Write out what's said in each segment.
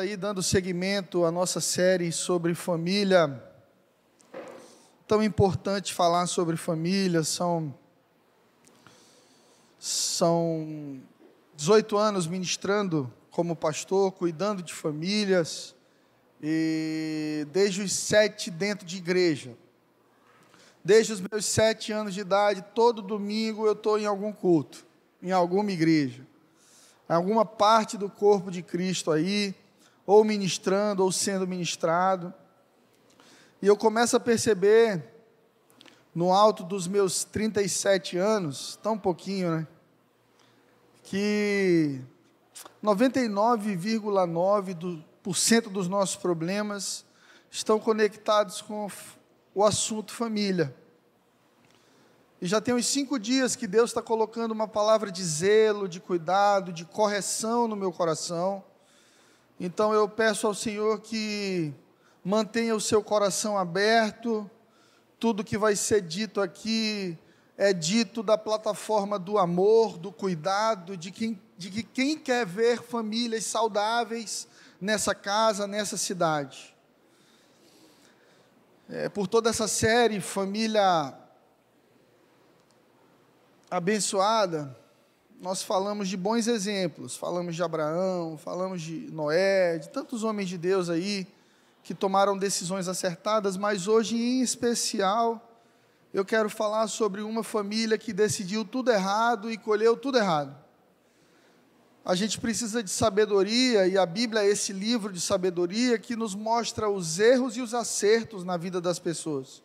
aí dando seguimento à nossa série sobre família. Tão importante falar sobre família, são são 18 anos ministrando como pastor, cuidando de famílias, e desde os sete dentro de igreja. Desde os meus sete anos de idade, todo domingo eu estou em algum culto, em alguma igreja, alguma parte do corpo de Cristo aí, ou ministrando, ou sendo ministrado. E eu começo a perceber, no alto dos meus 37 anos, tão pouquinho, né? Que 99,9% dos nossos problemas estão conectados com o assunto família. E já tem uns cinco dias que Deus está colocando uma palavra de zelo, de cuidado, de correção no meu coração. Então eu peço ao Senhor que mantenha o seu coração aberto. Tudo que vai ser dito aqui é dito da plataforma do amor, do cuidado, de, quem, de que quem quer ver famílias saudáveis nessa casa, nessa cidade é, por toda essa série, família abençoada, nós falamos de bons exemplos, falamos de Abraão, falamos de Noé, de tantos homens de Deus aí que tomaram decisões acertadas, mas hoje em especial eu quero falar sobre uma família que decidiu tudo errado e colheu tudo errado. A gente precisa de sabedoria, e a Bíblia é esse livro de sabedoria que nos mostra os erros e os acertos na vida das pessoas.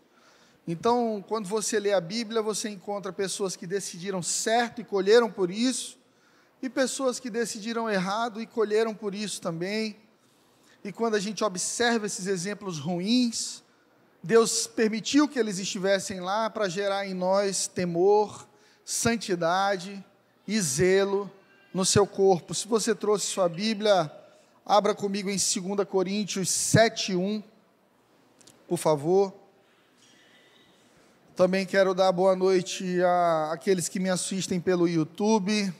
Então, quando você lê a Bíblia, você encontra pessoas que decidiram certo e colheram por isso, e pessoas que decidiram errado e colheram por isso também. E quando a gente observa esses exemplos ruins, Deus permitiu que eles estivessem lá para gerar em nós temor, santidade e zelo no seu corpo. Se você trouxe sua Bíblia, abra comigo em 2 Coríntios 7:1, por favor. Também quero dar boa noite a aqueles que me assistem pelo YouTube.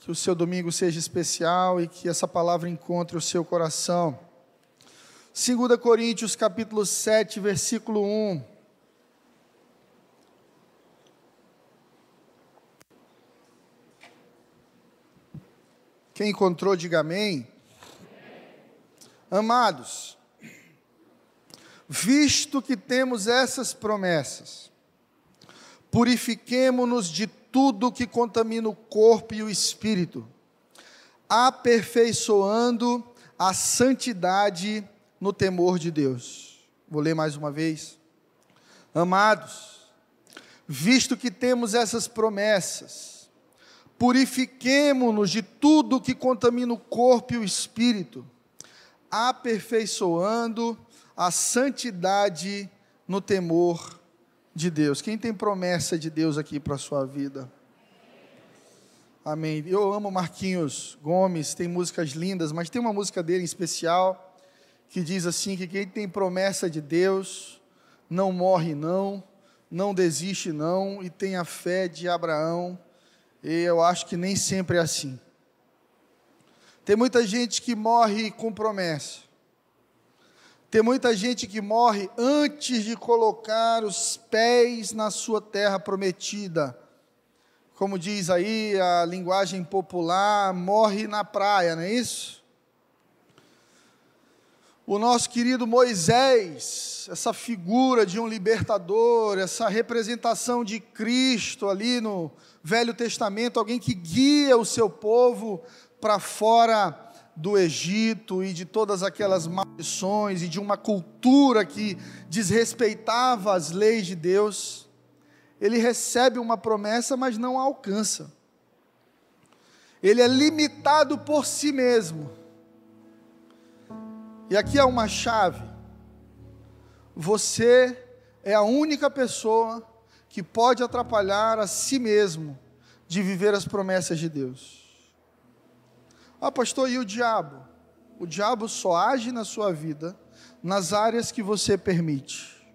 Que o seu domingo seja especial e que essa palavra encontre o seu coração. 2 Coríntios capítulo 7, versículo 1. Quem encontrou, diga amém. Amados, visto que temos essas promessas, purifiquemo-nos de tudo que contamina o corpo e o espírito, aperfeiçoando a santidade no temor de Deus. Vou ler mais uma vez. Amados, visto que temos essas promessas, purifiquemo-nos de tudo que contamina o corpo e o espírito, aperfeiçoando a santidade no temor de Deus. Quem tem promessa de Deus aqui para a sua vida? Amém. Eu amo Marquinhos Gomes, tem músicas lindas, mas tem uma música dele em especial que diz assim: que quem tem promessa de Deus não morre, não, não desiste, não, e tem a fé de Abraão e eu acho que nem sempre é assim. Tem muita gente que morre com promessa. Tem muita gente que morre antes de colocar os pés na sua terra prometida. Como diz aí a linguagem popular, morre na praia, não é isso? o nosso querido Moisés, essa figura de um libertador, essa representação de Cristo ali no Velho Testamento, alguém que guia o seu povo para fora do Egito e de todas aquelas maldições e de uma cultura que desrespeitava as leis de Deus. Ele recebe uma promessa, mas não a alcança. Ele é limitado por si mesmo e aqui é uma chave. Você é a única pessoa que pode atrapalhar a si mesmo de viver as promessas de Deus. Ah, pastor, e o diabo? O diabo só age na sua vida nas áreas que você permite.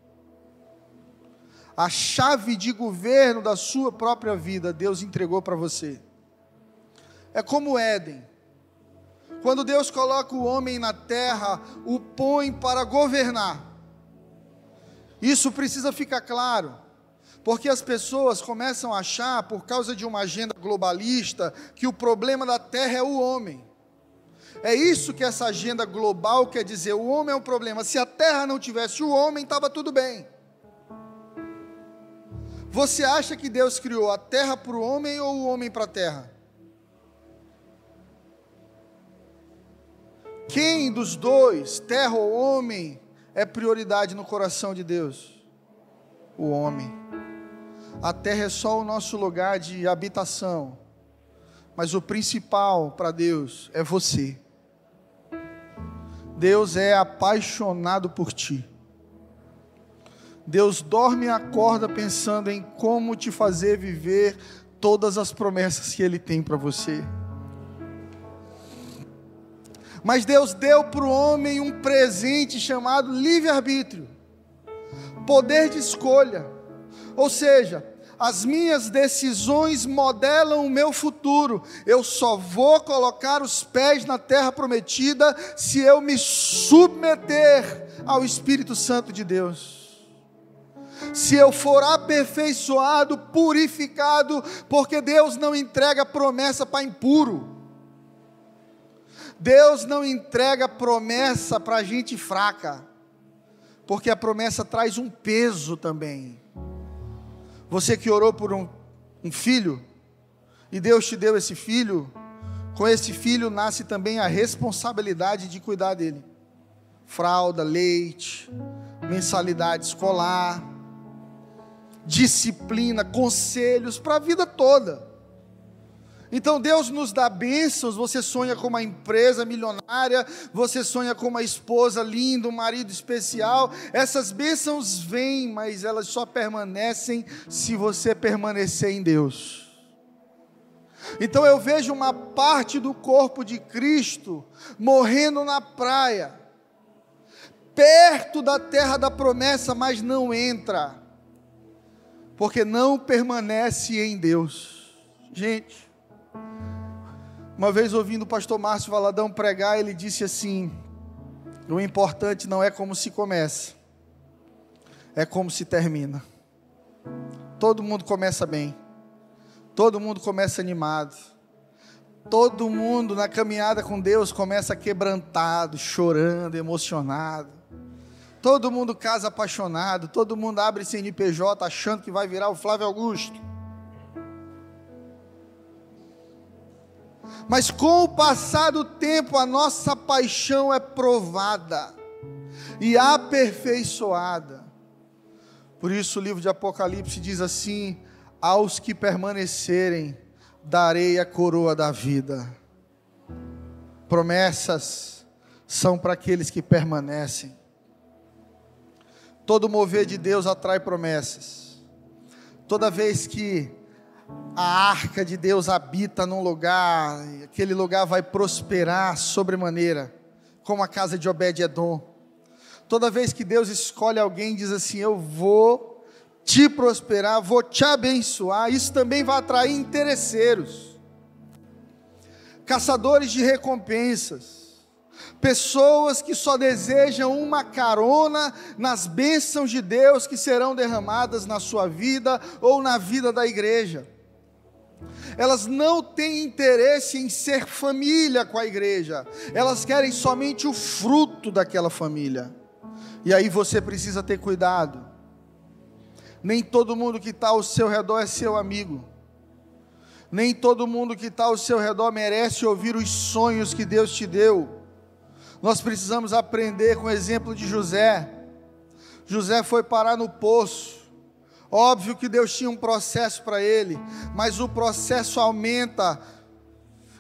A chave de governo da sua própria vida Deus entregou para você. É como Éden. Quando Deus coloca o homem na terra, o põe para governar. Isso precisa ficar claro, porque as pessoas começam a achar, por causa de uma agenda globalista, que o problema da terra é o homem. É isso que essa agenda global quer dizer: o homem é o problema. Se a terra não tivesse o homem, estava tudo bem. Você acha que Deus criou a terra para o homem ou o homem para a terra? Quem dos dois, terra ou homem, é prioridade no coração de Deus? O homem. A terra é só o nosso lugar de habitação, mas o principal para Deus é você. Deus é apaixonado por ti. Deus dorme e acorda pensando em como te fazer viver todas as promessas que Ele tem para você. Mas Deus deu para o homem um presente chamado livre-arbítrio, poder de escolha. Ou seja, as minhas decisões modelam o meu futuro. Eu só vou colocar os pés na terra prometida se eu me submeter ao Espírito Santo de Deus. Se eu for aperfeiçoado, purificado, porque Deus não entrega promessa para impuro. Deus não entrega promessa para gente fraca, porque a promessa traz um peso também. Você que orou por um, um filho, e Deus te deu esse filho, com esse filho nasce também a responsabilidade de cuidar dele. Fralda, leite, mensalidade escolar, disciplina, conselhos para a vida toda. Então Deus nos dá bênçãos. Você sonha com uma empresa milionária, você sonha com uma esposa linda, um marido especial. Essas bênçãos vêm, mas elas só permanecem se você permanecer em Deus. Então eu vejo uma parte do corpo de Cristo morrendo na praia, perto da terra da promessa, mas não entra, porque não permanece em Deus. Gente, uma vez ouvindo o pastor Márcio Valadão pregar, ele disse assim: o importante não é como se começa, é como se termina. Todo mundo começa bem, todo mundo começa animado, todo mundo na caminhada com Deus começa quebrantado, chorando, emocionado. Todo mundo casa apaixonado, todo mundo abre CNPJ achando que vai virar o Flávio Augusto. Mas com o passar do tempo, a nossa paixão é provada e aperfeiçoada. Por isso o livro de Apocalipse diz assim: Aos que permanecerem, darei a coroa da vida. Promessas são para aqueles que permanecem. Todo mover de Deus atrai promessas. Toda vez que a arca de Deus habita num lugar, aquele lugar vai prosperar sobremaneira, como a casa de Obed-Edom. Toda vez que Deus escolhe alguém, diz assim: Eu vou te prosperar, vou te abençoar. Isso também vai atrair interesseiros, caçadores de recompensas, pessoas que só desejam uma carona nas bênçãos de Deus que serão derramadas na sua vida ou na vida da igreja elas não têm interesse em ser família com a igreja, elas querem somente o fruto daquela família. E aí você precisa ter cuidado. Nem todo mundo que está ao seu redor é seu amigo. Nem todo mundo que está ao seu redor merece ouvir os sonhos que Deus te deu. Nós precisamos aprender com o exemplo de José. José foi parar no poço Óbvio que Deus tinha um processo para ele, mas o processo aumenta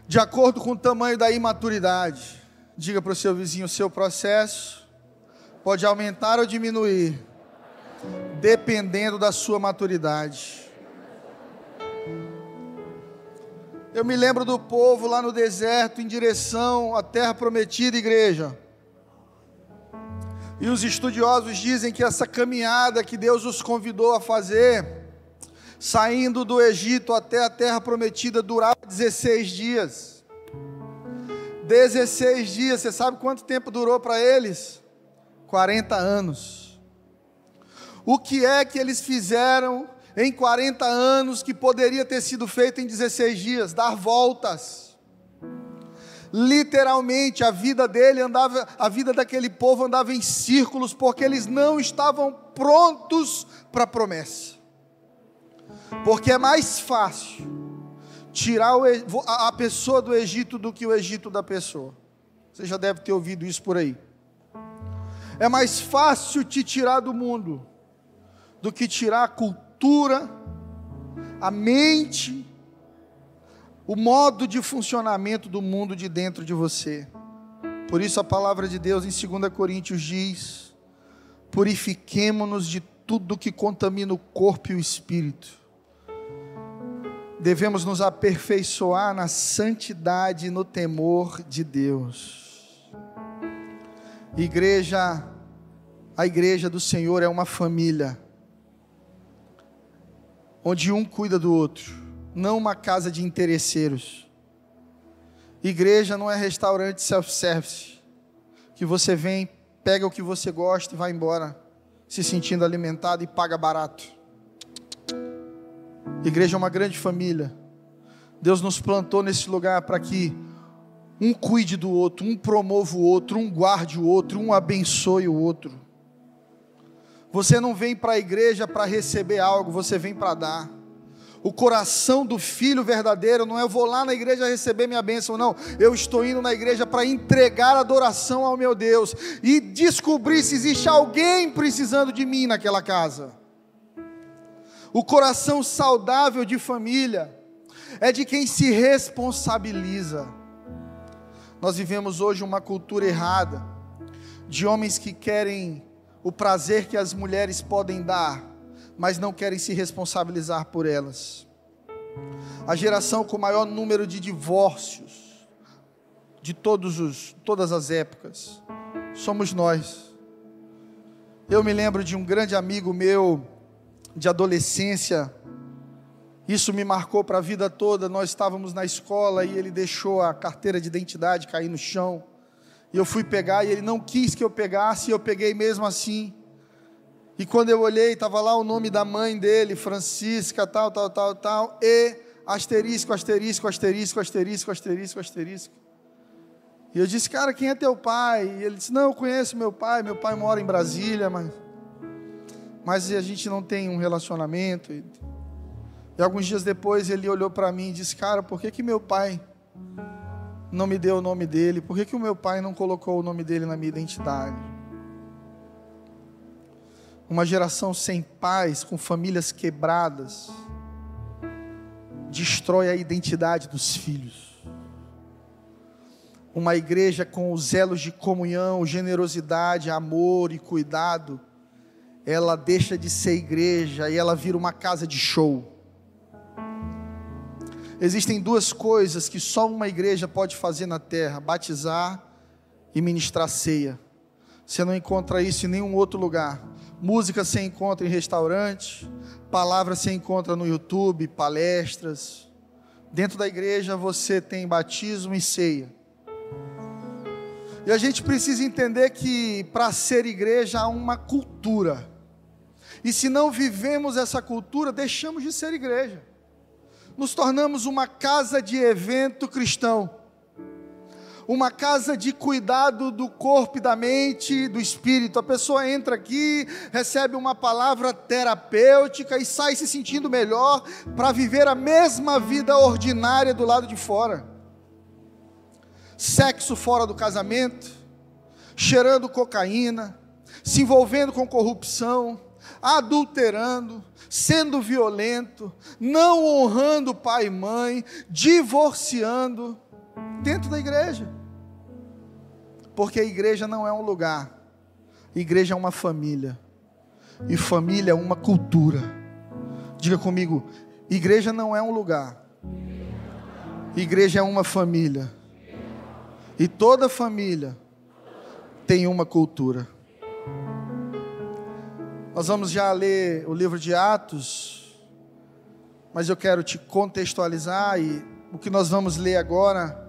de acordo com o tamanho da imaturidade. Diga para o seu vizinho: o seu processo pode aumentar ou diminuir, dependendo da sua maturidade. Eu me lembro do povo lá no deserto, em direção à terra prometida, igreja. E os estudiosos dizem que essa caminhada que Deus os convidou a fazer, saindo do Egito até a terra prometida, durava 16 dias. 16 dias, você sabe quanto tempo durou para eles? 40 anos. O que é que eles fizeram em 40 anos que poderia ter sido feito em 16 dias? Dar voltas. Literalmente a vida dele andava, a vida daquele povo andava em círculos porque eles não estavam prontos para a promessa. Porque é mais fácil tirar a pessoa do Egito do que o Egito da pessoa. Você já deve ter ouvido isso por aí. É mais fácil te tirar do mundo do que tirar a cultura, a mente, o modo de funcionamento do mundo de dentro de você. Por isso a palavra de Deus em 2 Coríntios diz: purifiquemo-nos de tudo que contamina o corpo e o espírito. Devemos nos aperfeiçoar na santidade e no temor de Deus. Igreja, a igreja do Senhor é uma família, onde um cuida do outro, não uma casa de interesseiros. Igreja não é restaurante self-service, que você vem, pega o que você gosta e vai embora, se sentindo alimentado e paga barato. Igreja é uma grande família. Deus nos plantou nesse lugar para que um cuide do outro, um promova o outro, um guarde o outro, um abençoe o outro. Você não vem para a igreja para receber algo, você vem para dar. O coração do filho verdadeiro não é eu vou lá na igreja receber minha bênção, não. Eu estou indo na igreja para entregar adoração ao meu Deus e descobrir se existe alguém precisando de mim naquela casa. O coração saudável de família é de quem se responsabiliza. Nós vivemos hoje uma cultura errada de homens que querem o prazer que as mulheres podem dar, mas não querem se responsabilizar por elas. A geração com maior número de divórcios de todos os, todas as épocas somos nós. Eu me lembro de um grande amigo meu de adolescência, isso me marcou para a vida toda. Nós estávamos na escola e ele deixou a carteira de identidade cair no chão. E eu fui pegar e ele não quis que eu pegasse, e eu peguei mesmo assim. E quando eu olhei, estava lá o nome da mãe dele, Francisca, tal, tal, tal, tal, e asterisco, asterisco, asterisco, asterisco, asterisco, asterisco. E eu disse, cara, quem é teu pai? E ele disse, não, eu conheço meu pai, meu pai mora em Brasília, mas, mas a gente não tem um relacionamento. E alguns dias depois ele olhou para mim e disse: Cara, por que, que meu pai não me deu o nome dele? Por que, que o meu pai não colocou o nome dele na minha identidade? Uma geração sem paz, com famílias quebradas, destrói a identidade dos filhos. Uma igreja com os elos de comunhão, generosidade, amor e cuidado, ela deixa de ser igreja e ela vira uma casa de show Existem duas coisas que só uma igreja pode fazer na terra: batizar e ministrar ceia. Você não encontra isso em nenhum outro lugar. Música você encontra em restaurante, palavra você encontra no YouTube, palestras. Dentro da igreja você tem batismo e ceia. E a gente precisa entender que para ser igreja há uma cultura. E se não vivemos essa cultura, deixamos de ser igreja nos tornamos uma casa de evento cristão, uma casa de cuidado do corpo e da mente, do espírito. A pessoa entra aqui, recebe uma palavra terapêutica e sai se sentindo melhor para viver a mesma vida ordinária do lado de fora. Sexo fora do casamento, cheirando cocaína, se envolvendo com corrupção, adulterando, sendo violento, não honrando pai e mãe, divorciando dentro da igreja. Porque a igreja não é um lugar, a igreja é uma família, e família é uma cultura. Diga comigo: igreja não é um lugar, igreja é uma família, e toda família tem uma cultura. Nós vamos já ler o livro de Atos, mas eu quero te contextualizar e o que nós vamos ler agora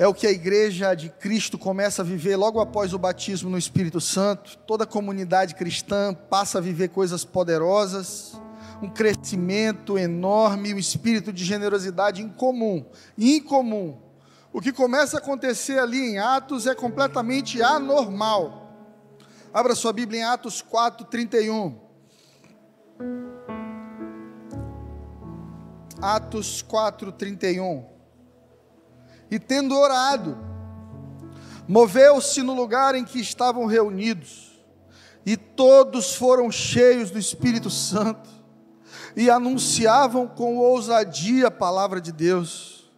é o que a igreja de Cristo começa a viver logo após o batismo no Espírito Santo. Toda a comunidade cristã passa a viver coisas poderosas, um crescimento enorme, um espírito de generosidade incomum, incomum. O que começa a acontecer ali em Atos é completamente anormal. Abra sua Bíblia em Atos 4, 31. Atos 4, 31 e tendo orado, moveu-se no lugar em que estavam reunidos, e todos foram cheios do Espírito Santo, e anunciavam com ousadia a palavra de Deus,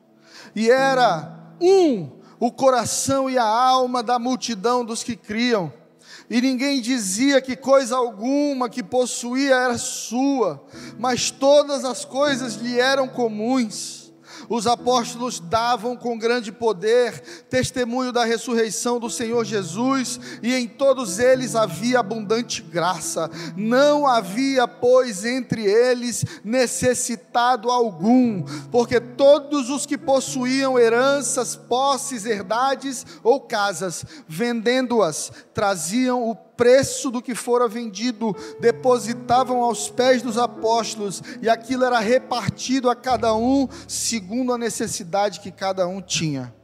e era um o coração e a alma da multidão dos que criam, e ninguém dizia que coisa alguma que possuía era sua, mas todas as coisas lhe eram comuns os apóstolos davam com grande poder testemunho da ressurreição do Senhor Jesus, e em todos eles havia abundante graça. Não havia, pois, entre eles necessitado algum, porque todos os que possuíam heranças, posses, herdades ou casas, vendendo-as, traziam o preço do que fora vendido, depositavam aos pés dos apóstolos, e aquilo era repartido a cada um segundo a necessidade que cada um tinha.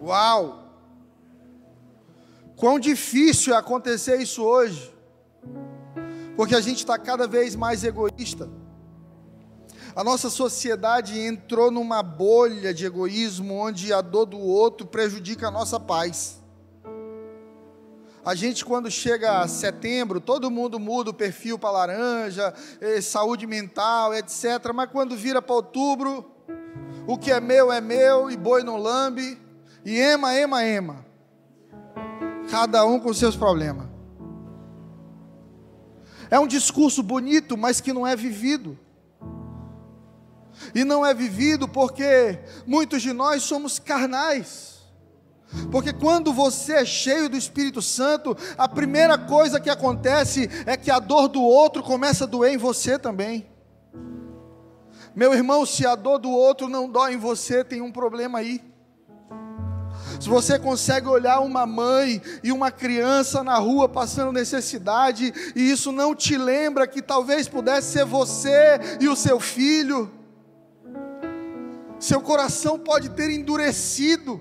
Uau! Quão difícil é acontecer isso hoje, porque a gente está cada vez mais egoísta. A nossa sociedade entrou numa bolha de egoísmo onde a dor do outro prejudica a nossa paz. A gente, quando chega a setembro, todo mundo muda o perfil para laranja, eh, saúde mental, etc. Mas quando vira para outubro, o que é meu é meu, e boi não lambe, e ema, ema, ema. Cada um com seus problemas. É um discurso bonito, mas que não é vivido. E não é vivido porque muitos de nós somos carnais. Porque quando você é cheio do Espírito Santo, a primeira coisa que acontece é que a dor do outro começa a doer em você também. Meu irmão, se a dor do outro não dói em você, tem um problema aí. Se você consegue olhar uma mãe e uma criança na rua passando necessidade, e isso não te lembra que talvez pudesse ser você e o seu filho, seu coração pode ter endurecido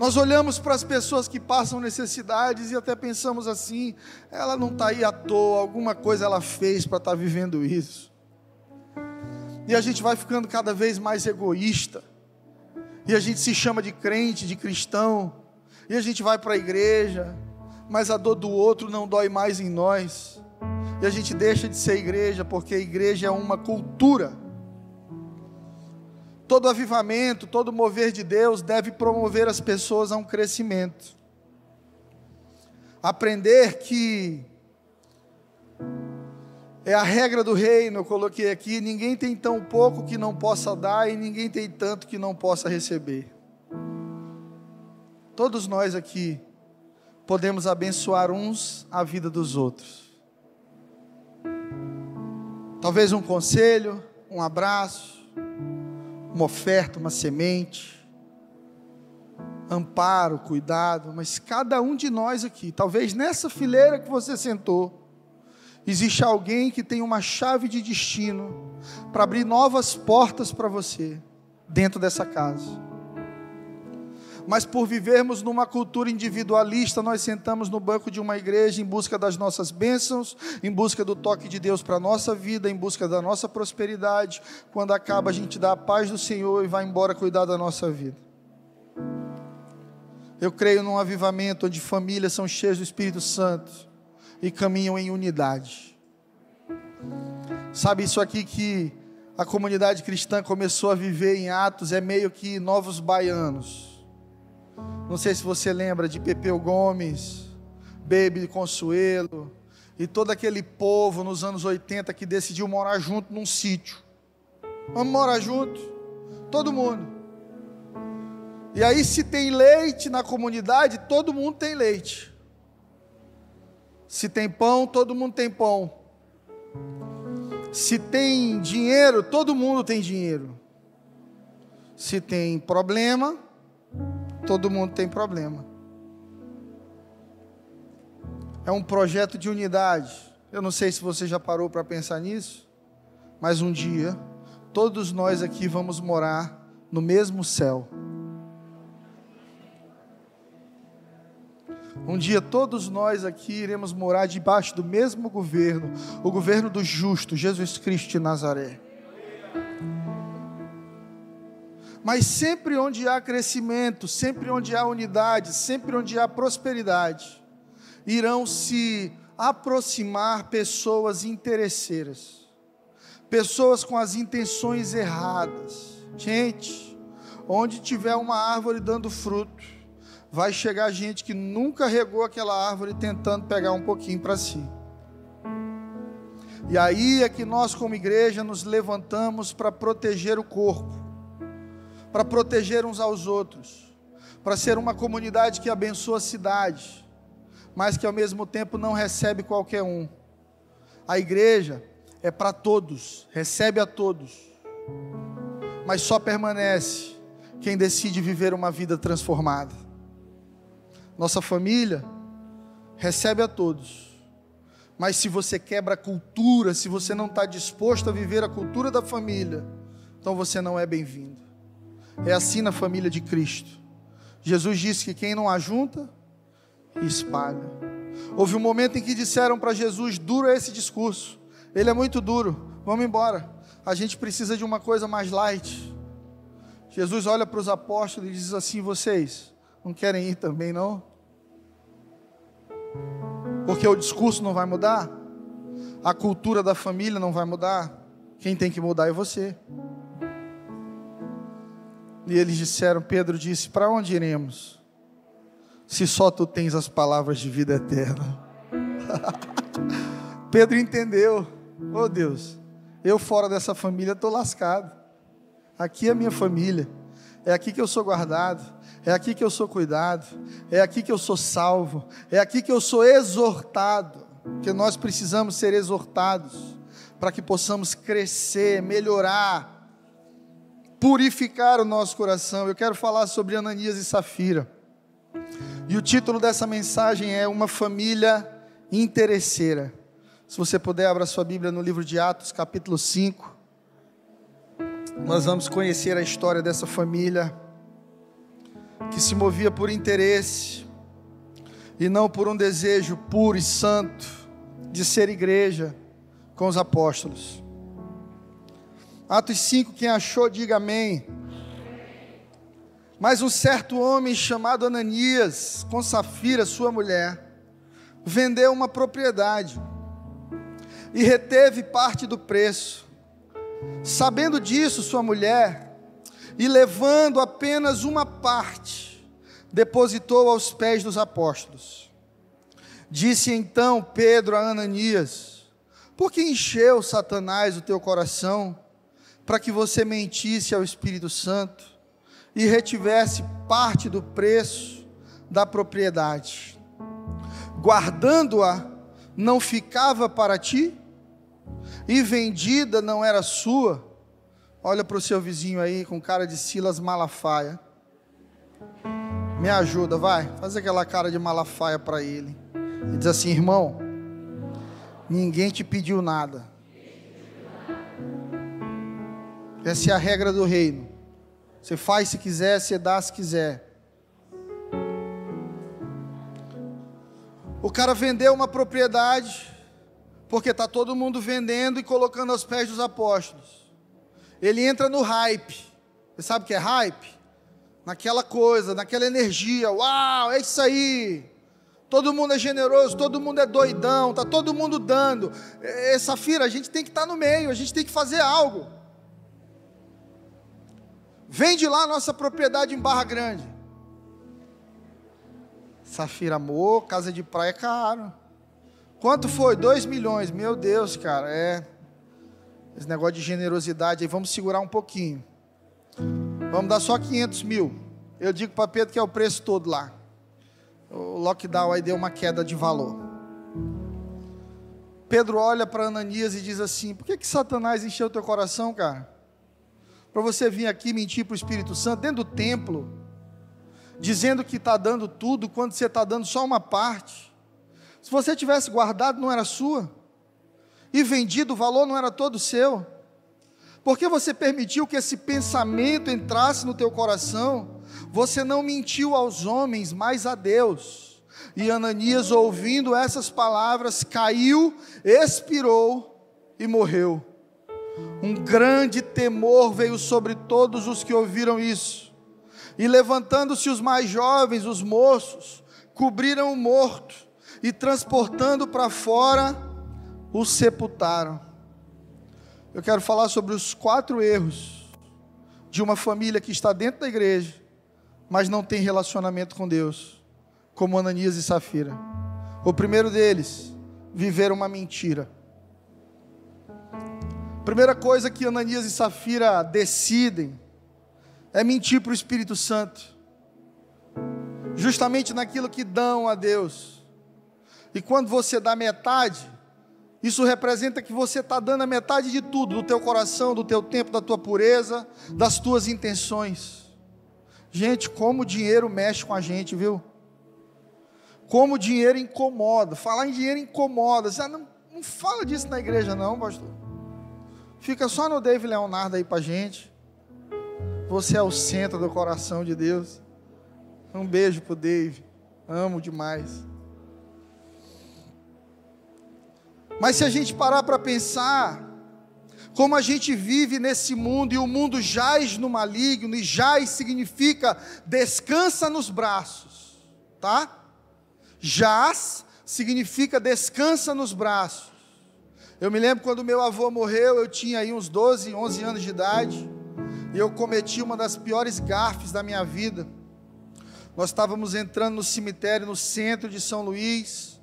nós olhamos para as pessoas que passam necessidades e até pensamos assim: ela não está aí à toa, alguma coisa ela fez para estar tá vivendo isso. E a gente vai ficando cada vez mais egoísta, e a gente se chama de crente, de cristão, e a gente vai para a igreja, mas a dor do outro não dói mais em nós, e a gente deixa de ser igreja, porque a igreja é uma cultura Todo avivamento, todo mover de Deus deve promover as pessoas a um crescimento. Aprender que é a regra do reino, eu coloquei aqui: ninguém tem tão pouco que não possa dar, e ninguém tem tanto que não possa receber. Todos nós aqui podemos abençoar uns a vida dos outros. Talvez um conselho, um abraço, uma oferta, uma semente, amparo, cuidado, mas cada um de nós aqui, talvez nessa fileira que você sentou, existe alguém que tem uma chave de destino para abrir novas portas para você dentro dessa casa mas por vivermos numa cultura individualista, nós sentamos no banco de uma igreja em busca das nossas bênçãos, em busca do toque de Deus para a nossa vida, em busca da nossa prosperidade. Quando acaba, a gente dá a paz do Senhor e vai embora cuidar da nossa vida. Eu creio num avivamento onde famílias são cheias do Espírito Santo e caminham em unidade. Sabe isso aqui que a comunidade cristã começou a viver em Atos é meio que novos baianos não sei se você lembra de Pepeu Gomes, Baby Consuelo, e todo aquele povo nos anos 80 que decidiu morar junto num sítio. Vamos morar junto, todo mundo. E aí, se tem leite na comunidade, todo mundo tem leite. Se tem pão, todo mundo tem pão. Se tem dinheiro, todo mundo tem dinheiro. Se tem problema, todo mundo tem problema. É um projeto de unidade. Eu não sei se você já parou para pensar nisso, mas um dia todos nós aqui vamos morar no mesmo céu. Um dia todos nós aqui iremos morar debaixo do mesmo governo, o governo do justo, Jesus Cristo de Nazaré. Mas sempre onde há crescimento, sempre onde há unidade, sempre onde há prosperidade, irão se aproximar pessoas interesseiras, pessoas com as intenções erradas. Gente, onde tiver uma árvore dando fruto, vai chegar gente que nunca regou aquela árvore tentando pegar um pouquinho para si. E aí é que nós, como igreja, nos levantamos para proteger o corpo, para proteger uns aos outros, para ser uma comunidade que abençoa a cidade, mas que ao mesmo tempo não recebe qualquer um. A igreja é para todos, recebe a todos, mas só permanece quem decide viver uma vida transformada nossa família, recebe a todos. Mas se você quebra a cultura, se você não está disposto a viver a cultura da família, então você não é bem-vindo. É assim na família de Cristo. Jesus disse que quem não ajunta, espalha. Houve um momento em que disseram para Jesus: duro é esse discurso, ele é muito duro, vamos embora. A gente precisa de uma coisa mais light. Jesus olha para os apóstolos e diz assim: vocês não querem ir também, não? Porque o discurso não vai mudar, a cultura da família não vai mudar, quem tem que mudar é você. E eles disseram: Pedro disse: Para onde iremos? Se só tu tens as palavras de vida eterna. Pedro entendeu: Oh Deus, eu fora dessa família estou lascado. Aqui é a minha família, é aqui que eu sou guardado é aqui que eu sou cuidado, é aqui que eu sou salvo, é aqui que eu sou exortado, que nós precisamos ser exortados para que possamos crescer, melhorar, purificar o nosso coração. Eu quero falar sobre Ananias e Safira. E o título dessa mensagem é Uma Família Interesseira. Se você puder, abra sua Bíblia no livro de Atos, capítulo 5. Nós vamos conhecer a história dessa família que se movia por interesse e não por um desejo puro e santo de ser igreja com os apóstolos. Atos 5, quem achou, diga amém. Mas um certo homem chamado Ananias, com Safira, sua mulher, vendeu uma propriedade e reteve parte do preço. Sabendo disso, sua mulher e levando apenas uma parte, depositou aos pés dos apóstolos. Disse então Pedro a Ananias: Por que encheu Satanás o teu coração para que você mentisse ao Espírito Santo e retivesse parte do preço da propriedade? Guardando-a, não ficava para ti? E vendida não era sua? Olha para o seu vizinho aí com cara de Silas Malafaia. Me ajuda, vai. Faz aquela cara de Malafaia para ele. E diz assim: irmão, ninguém te pediu nada. Essa é a regra do reino. Você faz se quiser, você dá se quiser. O cara vendeu uma propriedade, porque está todo mundo vendendo e colocando aos pés dos apóstolos ele entra no hype. Você sabe o que é hype? Naquela coisa, naquela energia. Uau, é isso aí. Todo mundo é generoso, todo mundo é doidão, tá todo mundo dando. É, Safira, a gente tem que estar tá no meio, a gente tem que fazer algo. Vende lá a nossa propriedade em Barra Grande. Safira, amor, casa de praia é caro. Quanto foi? Dois milhões. Meu Deus, cara, é. Esse negócio de generosidade aí, vamos segurar um pouquinho. Vamos dar só 500 mil. Eu digo para Pedro que é o preço todo lá. O lockdown aí deu uma queda de valor. Pedro olha para Ananias e diz assim: Por que, que Satanás encheu teu coração, cara? Para você vir aqui mentir para o Espírito Santo dentro do templo, dizendo que está dando tudo quando você está dando só uma parte. Se você tivesse guardado, não era sua, e vendido, o valor não era todo seu. Porque você permitiu que esse pensamento entrasse no teu coração? Você não mentiu aos homens, mas a Deus. E Ananias, ouvindo essas palavras, caiu, expirou e morreu. Um grande temor veio sobre todos os que ouviram isso. E levantando-se os mais jovens, os moços, cobriram o morto e transportando para fora, o sepultaram. Eu quero falar sobre os quatro erros de uma família que está dentro da igreja, mas não tem relacionamento com Deus, como Ananias e Safira. O primeiro deles, viver uma mentira. Primeira coisa que Ananias e Safira decidem é mentir para o Espírito Santo, justamente naquilo que dão a Deus. E quando você dá metade, isso representa que você está dando a metade de tudo, do teu coração, do teu tempo, da tua pureza, das tuas intenções. Gente, como o dinheiro mexe com a gente, viu? Como o dinheiro incomoda. Falar em dinheiro incomoda. Você não, não fala disso na igreja, não, pastor. Fica só no David Leonardo aí para gente. Você é o centro do coração de Deus. Um beijo pro Dave. Amo demais. Mas se a gente parar para pensar, como a gente vive nesse mundo e o mundo jaz no maligno, e jaz significa descansa nos braços, tá? Jaz significa descansa nos braços. Eu me lembro quando meu avô morreu, eu tinha aí uns 12, 11 anos de idade, e eu cometi uma das piores gafes da minha vida. Nós estávamos entrando no cemitério no centro de São Luís,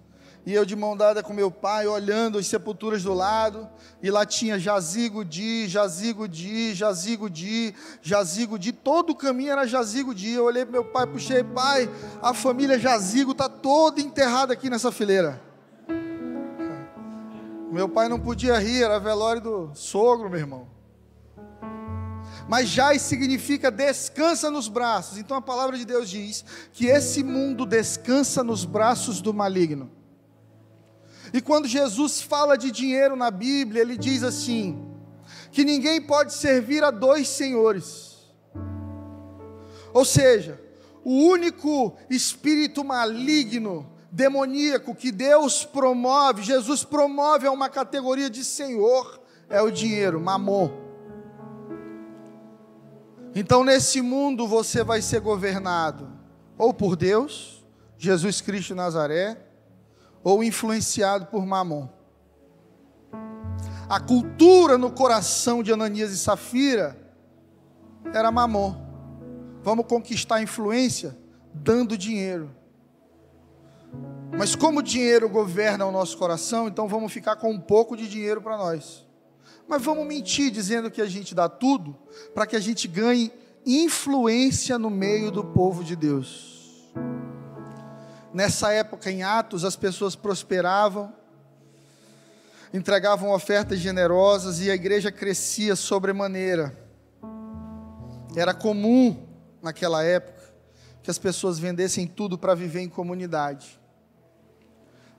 e eu de mão dada com meu pai, olhando as sepulturas do lado, e lá tinha jazigo de, jazigo de, jazigo de, jazigo de, todo o caminho era jazigo de. Eu olhei para meu pai, puxei, pai, a família jazigo está toda enterrada aqui nessa fileira. Meu pai não podia rir, era velório do sogro, meu irmão. Mas jaz significa descansa nos braços. Então a palavra de Deus diz que esse mundo descansa nos braços do maligno. E quando Jesus fala de dinheiro na Bíblia, ele diz assim: que ninguém pode servir a dois senhores. Ou seja, o único espírito maligno, demoníaco que Deus promove, Jesus promove a uma categoria de senhor, é o dinheiro, mamon. Então, nesse mundo você vai ser governado ou por Deus, Jesus Cristo Nazaré, ou influenciado por Mamon. A cultura no coração de Ananias e Safira era Mamon. Vamos conquistar influência dando dinheiro. Mas como o dinheiro governa o nosso coração, então vamos ficar com um pouco de dinheiro para nós. Mas vamos mentir dizendo que a gente dá tudo para que a gente ganhe influência no meio do povo de Deus. Nessa época, em Atos, as pessoas prosperavam, entregavam ofertas generosas e a igreja crescia sobremaneira. Era comum, naquela época, que as pessoas vendessem tudo para viver em comunidade.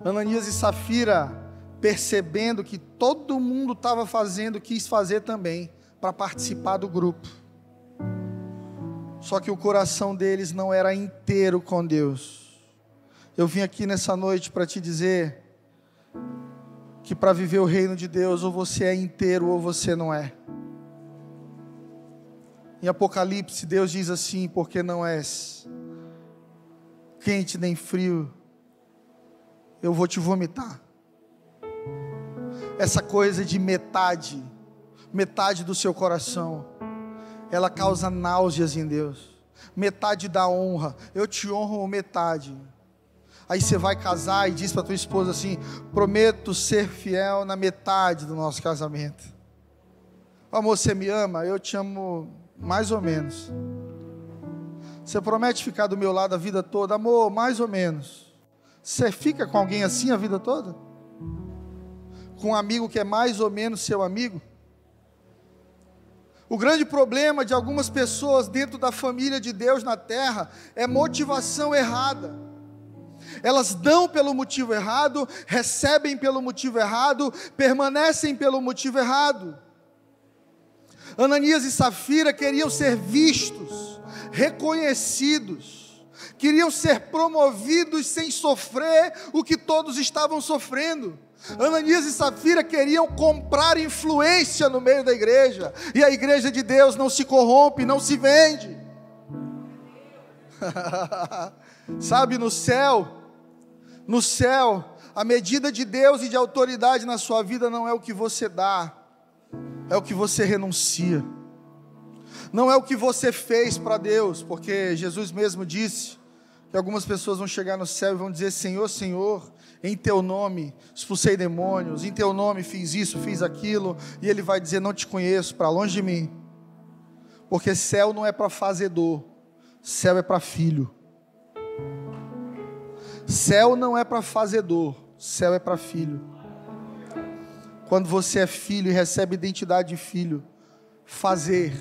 Ananias e Safira, percebendo que todo mundo estava fazendo, quis fazer também, para participar do grupo. Só que o coração deles não era inteiro com Deus. Eu vim aqui nessa noite para te dizer que para viver o reino de Deus, ou você é inteiro ou você não é. Em Apocalipse, Deus diz assim: porque não és quente nem frio, eu vou te vomitar. Essa coisa de metade, metade do seu coração, ela causa náuseas em Deus. Metade da honra, eu te honro metade Aí você vai casar e diz para tua esposa assim: prometo ser fiel na metade do nosso casamento. Amor, você me ama? Eu te amo mais ou menos. Você promete ficar do meu lado a vida toda? Amor, mais ou menos. Você fica com alguém assim a vida toda? Com um amigo que é mais ou menos seu amigo? O grande problema de algumas pessoas dentro da família de Deus na terra é motivação errada. Elas dão pelo motivo errado, recebem pelo motivo errado, permanecem pelo motivo errado. Ananias e Safira queriam ser vistos, reconhecidos, queriam ser promovidos sem sofrer o que todos estavam sofrendo. Ananias e Safira queriam comprar influência no meio da igreja, e a igreja de Deus não se corrompe, não se vende. Sabe, no céu, no céu, a medida de Deus e de autoridade na sua vida não é o que você dá, é o que você renuncia. Não é o que você fez para Deus, porque Jesus mesmo disse que algumas pessoas vão chegar no céu e vão dizer: Senhor, Senhor, em teu nome expulsei demônios, em teu nome fiz isso, fiz aquilo, e ele vai dizer: Não te conheço, para longe de mim, porque céu não é para fazedor, céu é para filho. Céu não é para fazedor, céu é para filho. Quando você é filho e recebe identidade de filho, fazer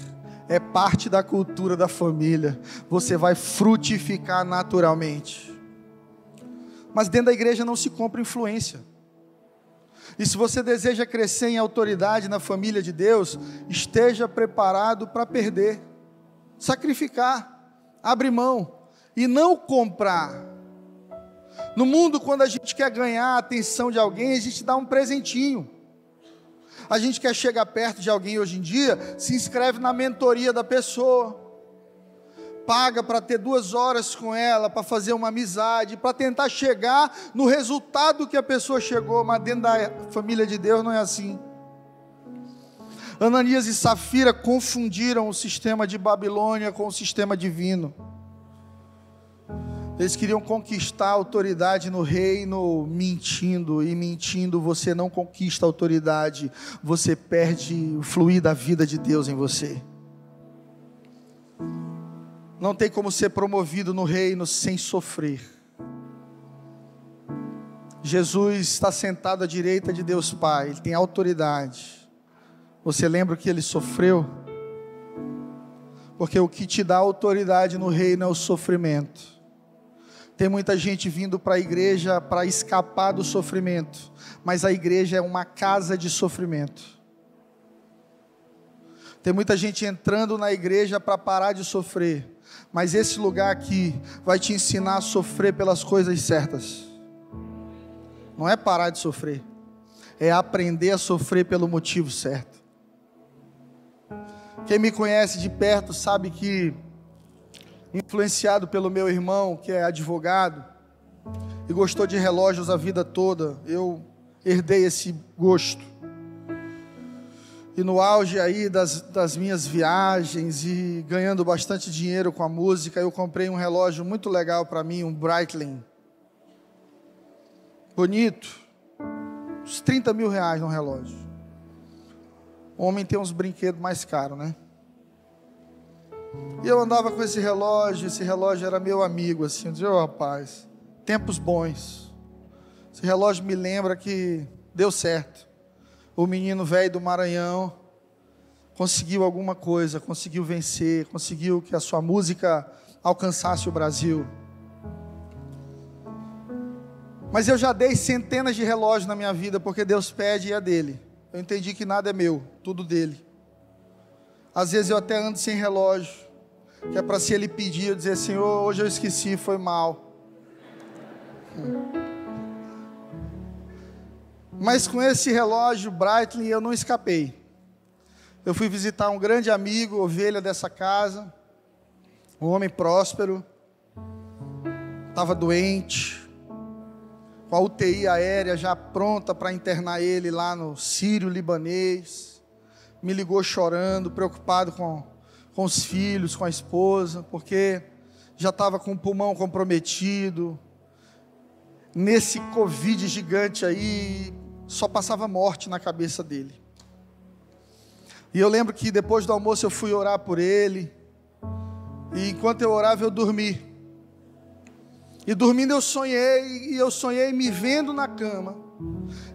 é parte da cultura da família, você vai frutificar naturalmente mas dentro da igreja não se compra influência. E se você deseja crescer em autoridade na família de Deus, esteja preparado para perder, sacrificar, abrir mão e não comprar. No mundo, quando a gente quer ganhar a atenção de alguém, a gente dá um presentinho. A gente quer chegar perto de alguém hoje em dia, se inscreve na mentoria da pessoa paga para ter duas horas com ela, para fazer uma amizade, para tentar chegar no resultado que a pessoa chegou, mas dentro da família de Deus não é assim. Ananias e Safira confundiram o sistema de Babilônia com o sistema divino. Eles queriam conquistar autoridade no reino mentindo, e mentindo você não conquista autoridade, você perde o fluir da vida de Deus em você. Não tem como ser promovido no reino sem sofrer. Jesus está sentado à direita de Deus Pai, ele tem autoridade. Você lembra que ele sofreu? Porque o que te dá autoridade no reino é o sofrimento. Tem muita gente vindo para a igreja para escapar do sofrimento, mas a igreja é uma casa de sofrimento. Tem muita gente entrando na igreja para parar de sofrer, mas esse lugar aqui vai te ensinar a sofrer pelas coisas certas. Não é parar de sofrer, é aprender a sofrer pelo motivo certo. Quem me conhece de perto sabe que, influenciado pelo meu irmão, que é advogado, e gostou de relógios a vida toda, eu herdei esse gosto. E no auge aí das, das minhas viagens e ganhando bastante dinheiro com a música, eu comprei um relógio muito legal para mim, um Breitling. Bonito. Uns 30 mil reais no relógio. O homem tem uns brinquedos mais caros, né? E eu andava com esse relógio, esse relógio era meu amigo, assim, eu dizia, oh, rapaz, tempos bons. Esse relógio me lembra que deu certo o menino velho do Maranhão conseguiu alguma coisa, conseguiu vencer, conseguiu que a sua música alcançasse o Brasil. Mas eu já dei centenas de relógios na minha vida, porque Deus pede e é dele. Eu entendi que nada é meu, tudo dele. Às vezes eu até ando sem relógio, que é para se ele pedir, eu dizer, Senhor, hoje eu esqueci, foi mal. Mas com esse relógio Breitling eu não escapei. Eu fui visitar um grande amigo, ovelha dessa casa, um homem próspero, estava doente, com a UTI aérea já pronta para internar ele lá no Sírio Libanês. Me ligou chorando, preocupado com, com os filhos, com a esposa, porque já estava com o pulmão comprometido. Nesse Covid gigante aí, só passava morte na cabeça dele. E eu lembro que depois do almoço eu fui orar por ele. E enquanto eu orava, eu dormi. E dormindo eu sonhei, e eu sonhei me vendo na cama.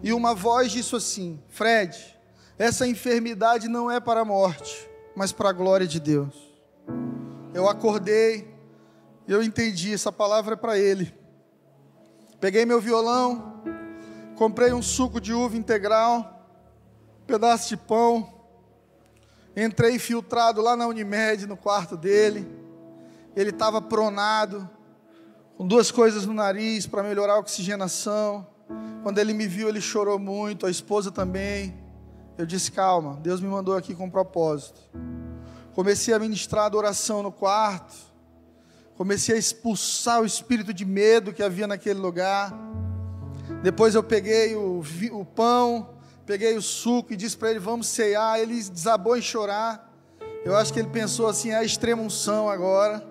E uma voz disse assim: Fred, essa enfermidade não é para a morte, mas para a glória de Deus. Eu acordei, eu entendi, essa palavra é para ele. Peguei meu violão, comprei um suco de uva integral, um pedaço de pão, entrei filtrado lá na Unimed, no quarto dele. Ele estava pronado, com duas coisas no nariz para melhorar a oxigenação. Quando ele me viu, ele chorou muito, a esposa também. Eu disse: calma, Deus me mandou aqui com um propósito. Comecei a ministrar adoração no quarto. Comecei a expulsar o espírito de medo que havia naquele lugar. Depois eu peguei o, o pão, peguei o suco e disse para ele: Vamos ceiar. Ele desabou em chorar. Eu acho que ele pensou assim: é a extrema unção agora.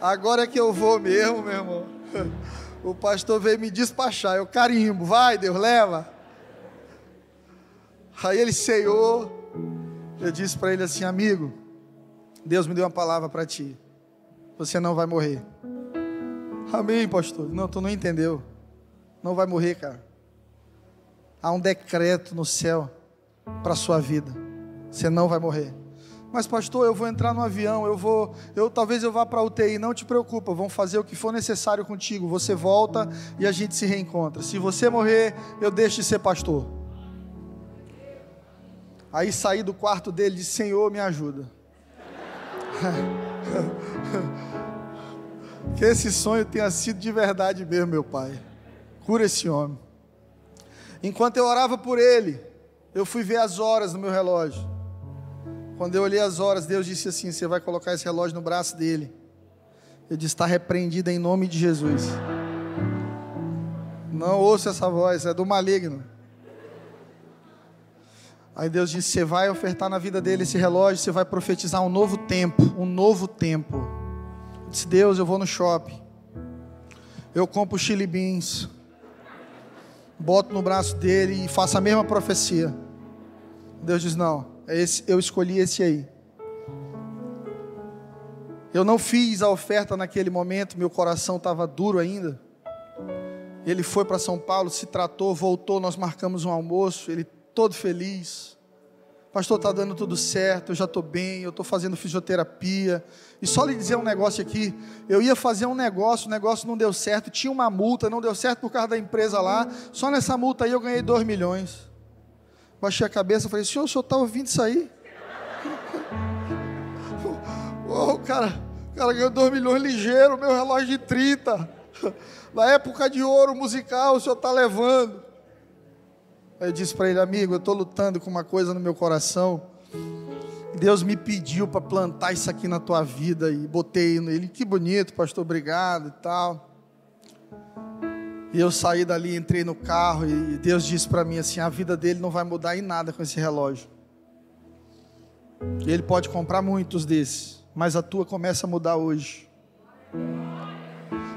Agora é que eu vou mesmo, meu irmão. O pastor veio me despachar. Eu carimbo, vai, Deus, leva. Aí ele ceiou. Eu disse para ele assim: Amigo, Deus me deu uma palavra para ti. Você não vai morrer. Amém, pastor. Não, tu não entendeu. Não vai morrer, cara. Há um decreto no céu para sua vida. Você não vai morrer. Mas pastor, eu vou entrar no avião, eu vou, eu talvez eu vá para UTI, não te preocupa, vão fazer o que for necessário contigo. Você volta e a gente se reencontra. Se você morrer, eu deixo de ser pastor. Aí saí do quarto dele e disse: Senhor, me ajuda. que esse sonho tenha sido de verdade mesmo, meu pai. Cura esse homem. Enquanto eu orava por ele, eu fui ver as horas no meu relógio. Quando eu olhei as horas, Deus disse assim: Você vai colocar esse relógio no braço dele. Eu disse: Está repreendido em nome de Jesus. Não ouça essa voz, é do maligno. Aí Deus disse: Você vai ofertar na vida dele esse relógio, você vai profetizar um novo tempo, um novo tempo. Eu disse: Deus, eu vou no shopping, eu compro chili beans, boto no braço dele e faço a mesma profecia. Deus diz: Não, é esse, eu escolhi esse aí. Eu não fiz a oferta naquele momento, meu coração estava duro ainda. Ele foi para São Paulo, se tratou, voltou, nós marcamos um almoço, ele todo feliz. Pastor, está dando tudo certo, eu já estou bem, eu estou fazendo fisioterapia. E só lhe dizer um negócio aqui: eu ia fazer um negócio, o negócio não deu certo, tinha uma multa, não deu certo por causa da empresa lá. Só nessa multa aí eu ganhei 2 milhões. Baixei a cabeça e falei: senhor, o senhor está ouvindo isso aí? oh, cara, o cara ganhou 2 milhões ligeiro, meu relógio de 30. Na época de ouro musical, o senhor está levando. Eu disse para ele, amigo, eu estou lutando com uma coisa no meu coração. Deus me pediu para plantar isso aqui na tua vida e botei nele. Que bonito, pastor, obrigado e tal. E eu saí dali, entrei no carro e Deus disse para mim assim: a vida dele não vai mudar em nada com esse relógio. Ele pode comprar muitos desses, mas a tua começa a mudar hoje.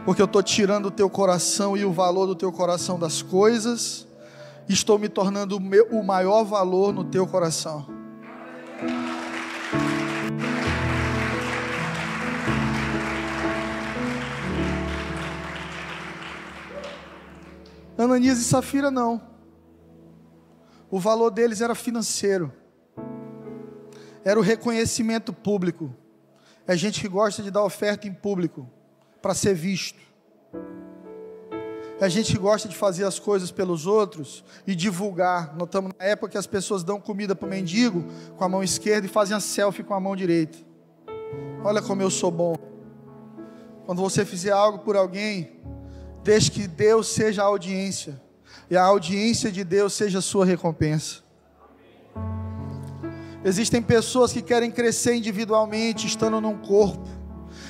Porque eu estou tirando o teu coração e o valor do teu coração das coisas estou me tornando o, meu, o maior valor no teu coração. Ananias e Safira não. O valor deles era financeiro. Era o reconhecimento público. É gente que gosta de dar oferta em público para ser visto. É gente gosta de fazer as coisas pelos outros e divulgar. Notamos na época que as pessoas dão comida para o mendigo com a mão esquerda e fazem a selfie com a mão direita. Olha como eu sou bom. Quando você fizer algo por alguém, deixe que Deus seja a audiência e a audiência de Deus seja a sua recompensa. Existem pessoas que querem crescer individualmente, estando num corpo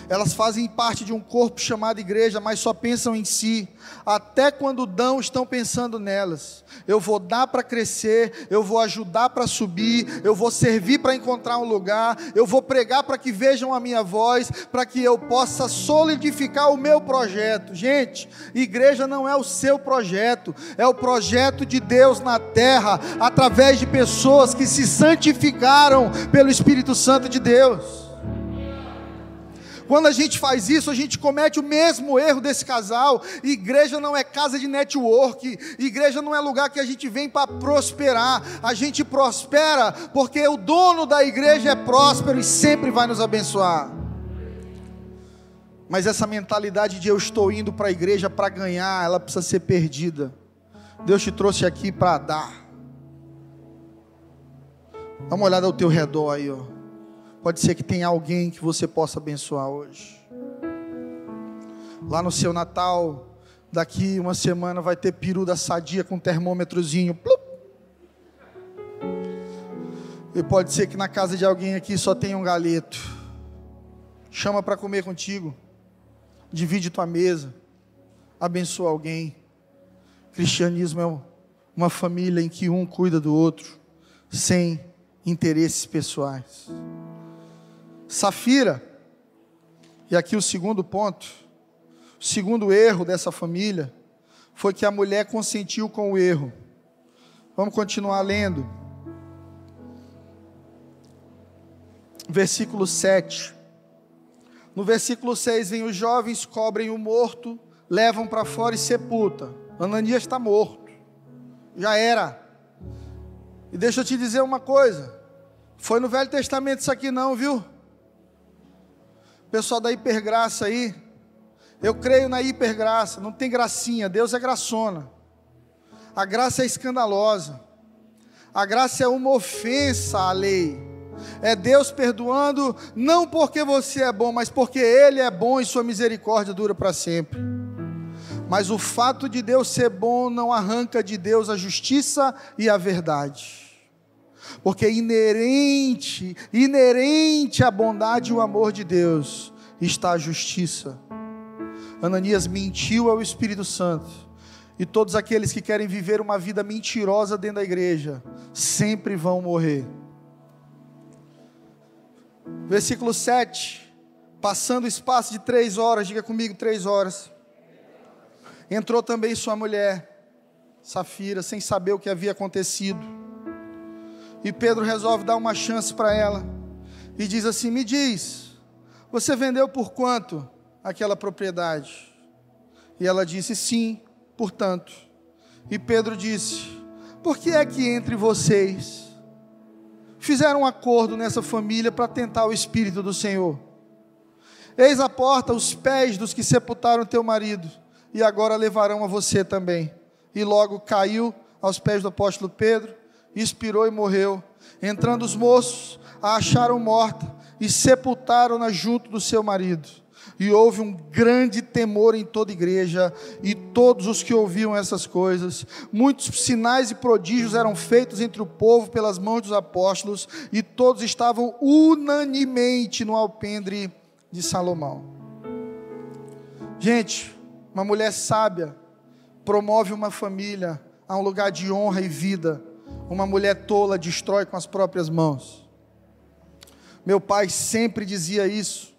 elas fazem parte de um corpo chamado igreja, mas só pensam em si. Até quando dão, estão pensando nelas. Eu vou dar para crescer, eu vou ajudar para subir, eu vou servir para encontrar um lugar, eu vou pregar para que vejam a minha voz, para que eu possa solidificar o meu projeto. Gente, igreja não é o seu projeto, é o projeto de Deus na terra, através de pessoas que se santificaram pelo Espírito Santo de Deus. Quando a gente faz isso, a gente comete o mesmo erro desse casal. Igreja não é casa de network, igreja não é lugar que a gente vem para prosperar. A gente prospera porque o dono da igreja é próspero e sempre vai nos abençoar. Mas essa mentalidade de eu estou indo para a igreja para ganhar, ela precisa ser perdida. Deus te trouxe aqui para dar. Dá uma olhada ao teu redor aí, ó. Pode ser que tenha alguém que você possa abençoar hoje. Lá no seu Natal, daqui uma semana vai ter peru da sadia com termômetrozinho. Plup. E pode ser que na casa de alguém aqui só tenha um galeto. Chama para comer contigo. Divide tua mesa. Abençoa alguém. Cristianismo é uma família em que um cuida do outro, sem interesses pessoais. Safira, e aqui o segundo ponto, o segundo erro dessa família foi que a mulher consentiu com o erro. Vamos continuar lendo. Versículo 7. No versículo 6 vem os jovens, cobrem o morto, levam para fora e sepultam. Ananias está morto. Já era. E deixa eu te dizer uma coisa. Foi no Velho Testamento isso aqui não, viu? Pessoal da hipergraça aí. Eu creio na hipergraça, não tem gracinha, Deus é graçona. A graça é escandalosa. A graça é uma ofensa à lei. É Deus perdoando, não porque você é bom, mas porque Ele é bom e Sua misericórdia dura para sempre. Mas o fato de Deus ser bom não arranca de Deus a justiça e a verdade porque inerente, inerente à bondade e o amor de Deus está a justiça. Ananias mentiu ao Espírito Santo, e todos aqueles que querem viver uma vida mentirosa dentro da igreja sempre vão morrer. Versículo 7. Passando o espaço de três horas, diga comigo, três horas. Entrou também sua mulher, Safira, sem saber o que havia acontecido. E Pedro resolve dar uma chance para ela. E diz assim: Me diz, você vendeu por quanto aquela propriedade? E ela disse: Sim, portanto. E Pedro disse: Por que é que entre vocês fizeram um acordo nessa família para tentar o espírito do Senhor? Eis a porta os pés dos que sepultaram teu marido, e agora levarão a você também. E logo caiu aos pés do apóstolo Pedro expirou e morreu. Entrando os moços, a acharam morta e sepultaram-na junto do seu marido. E houve um grande temor em toda a igreja e todos os que ouviam essas coisas. Muitos sinais e prodígios eram feitos entre o povo pelas mãos dos apóstolos e todos estavam unanimemente no alpendre de Salomão. Gente, uma mulher sábia promove uma família a um lugar de honra e vida uma mulher tola destrói com as próprias mãos. Meu pai sempre dizia isso,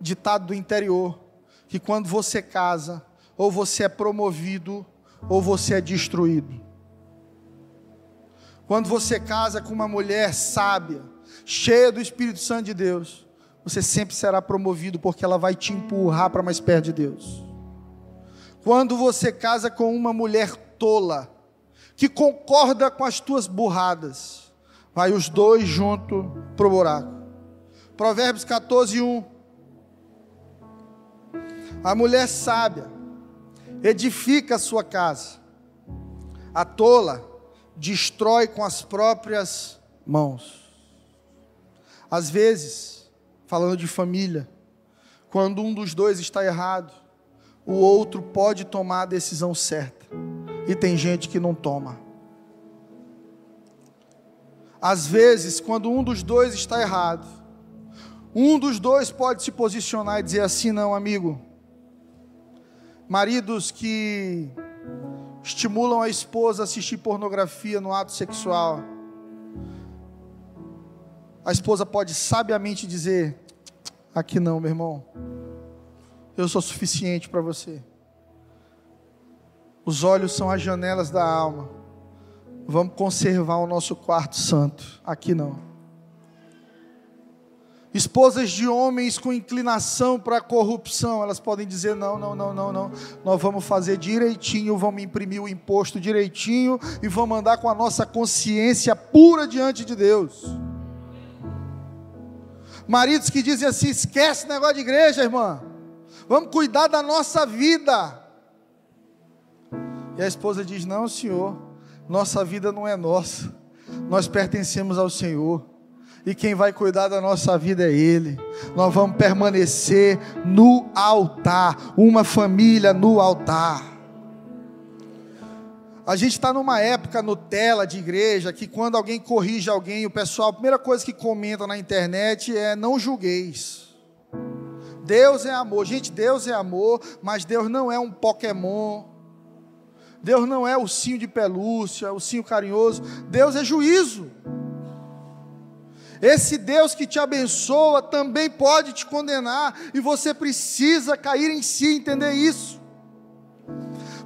ditado do interior, que quando você casa, ou você é promovido, ou você é destruído. Quando você casa com uma mulher sábia, cheia do Espírito Santo de Deus, você sempre será promovido, porque ela vai te empurrar para mais perto de Deus. Quando você casa com uma mulher tola, que concorda com as tuas burradas. Vai os dois juntos para o buraco. Provérbios 14, 1. A mulher sábia edifica a sua casa, a tola destrói com as próprias mãos. Às vezes, falando de família, quando um dos dois está errado, o outro pode tomar a decisão certa e tem gente que não toma. Às vezes, quando um dos dois está errado, um dos dois pode se posicionar e dizer assim: não, amigo. Maridos que estimulam a esposa a assistir pornografia no ato sexual. A esposa pode sabiamente dizer: aqui não, meu irmão. Eu sou suficiente para você. Os olhos são as janelas da alma. Vamos conservar o nosso quarto santo. Aqui não. Esposas de homens com inclinação para a corrupção, elas podem dizer: não, não, não, não, não. Nós vamos fazer direitinho, vamos imprimir o imposto direitinho e vamos andar com a nossa consciência pura diante de Deus. Maridos que dizem assim: esquece o negócio de igreja, irmã. Vamos cuidar da nossa vida. E a esposa diz: não, senhor, nossa vida não é nossa. Nós pertencemos ao Senhor e quem vai cuidar da nossa vida é Ele. Nós vamos permanecer no altar, uma família no altar. A gente está numa época Nutella de igreja que quando alguém corrige alguém, o pessoal, a primeira coisa que comenta na internet é não julgueis. Deus é amor. Gente, Deus é amor, mas Deus não é um Pokémon. Deus não é ursinho de pelúcia, ursinho carinhoso. Deus é juízo. Esse Deus que te abençoa também pode te condenar, e você precisa cair em si, entender isso.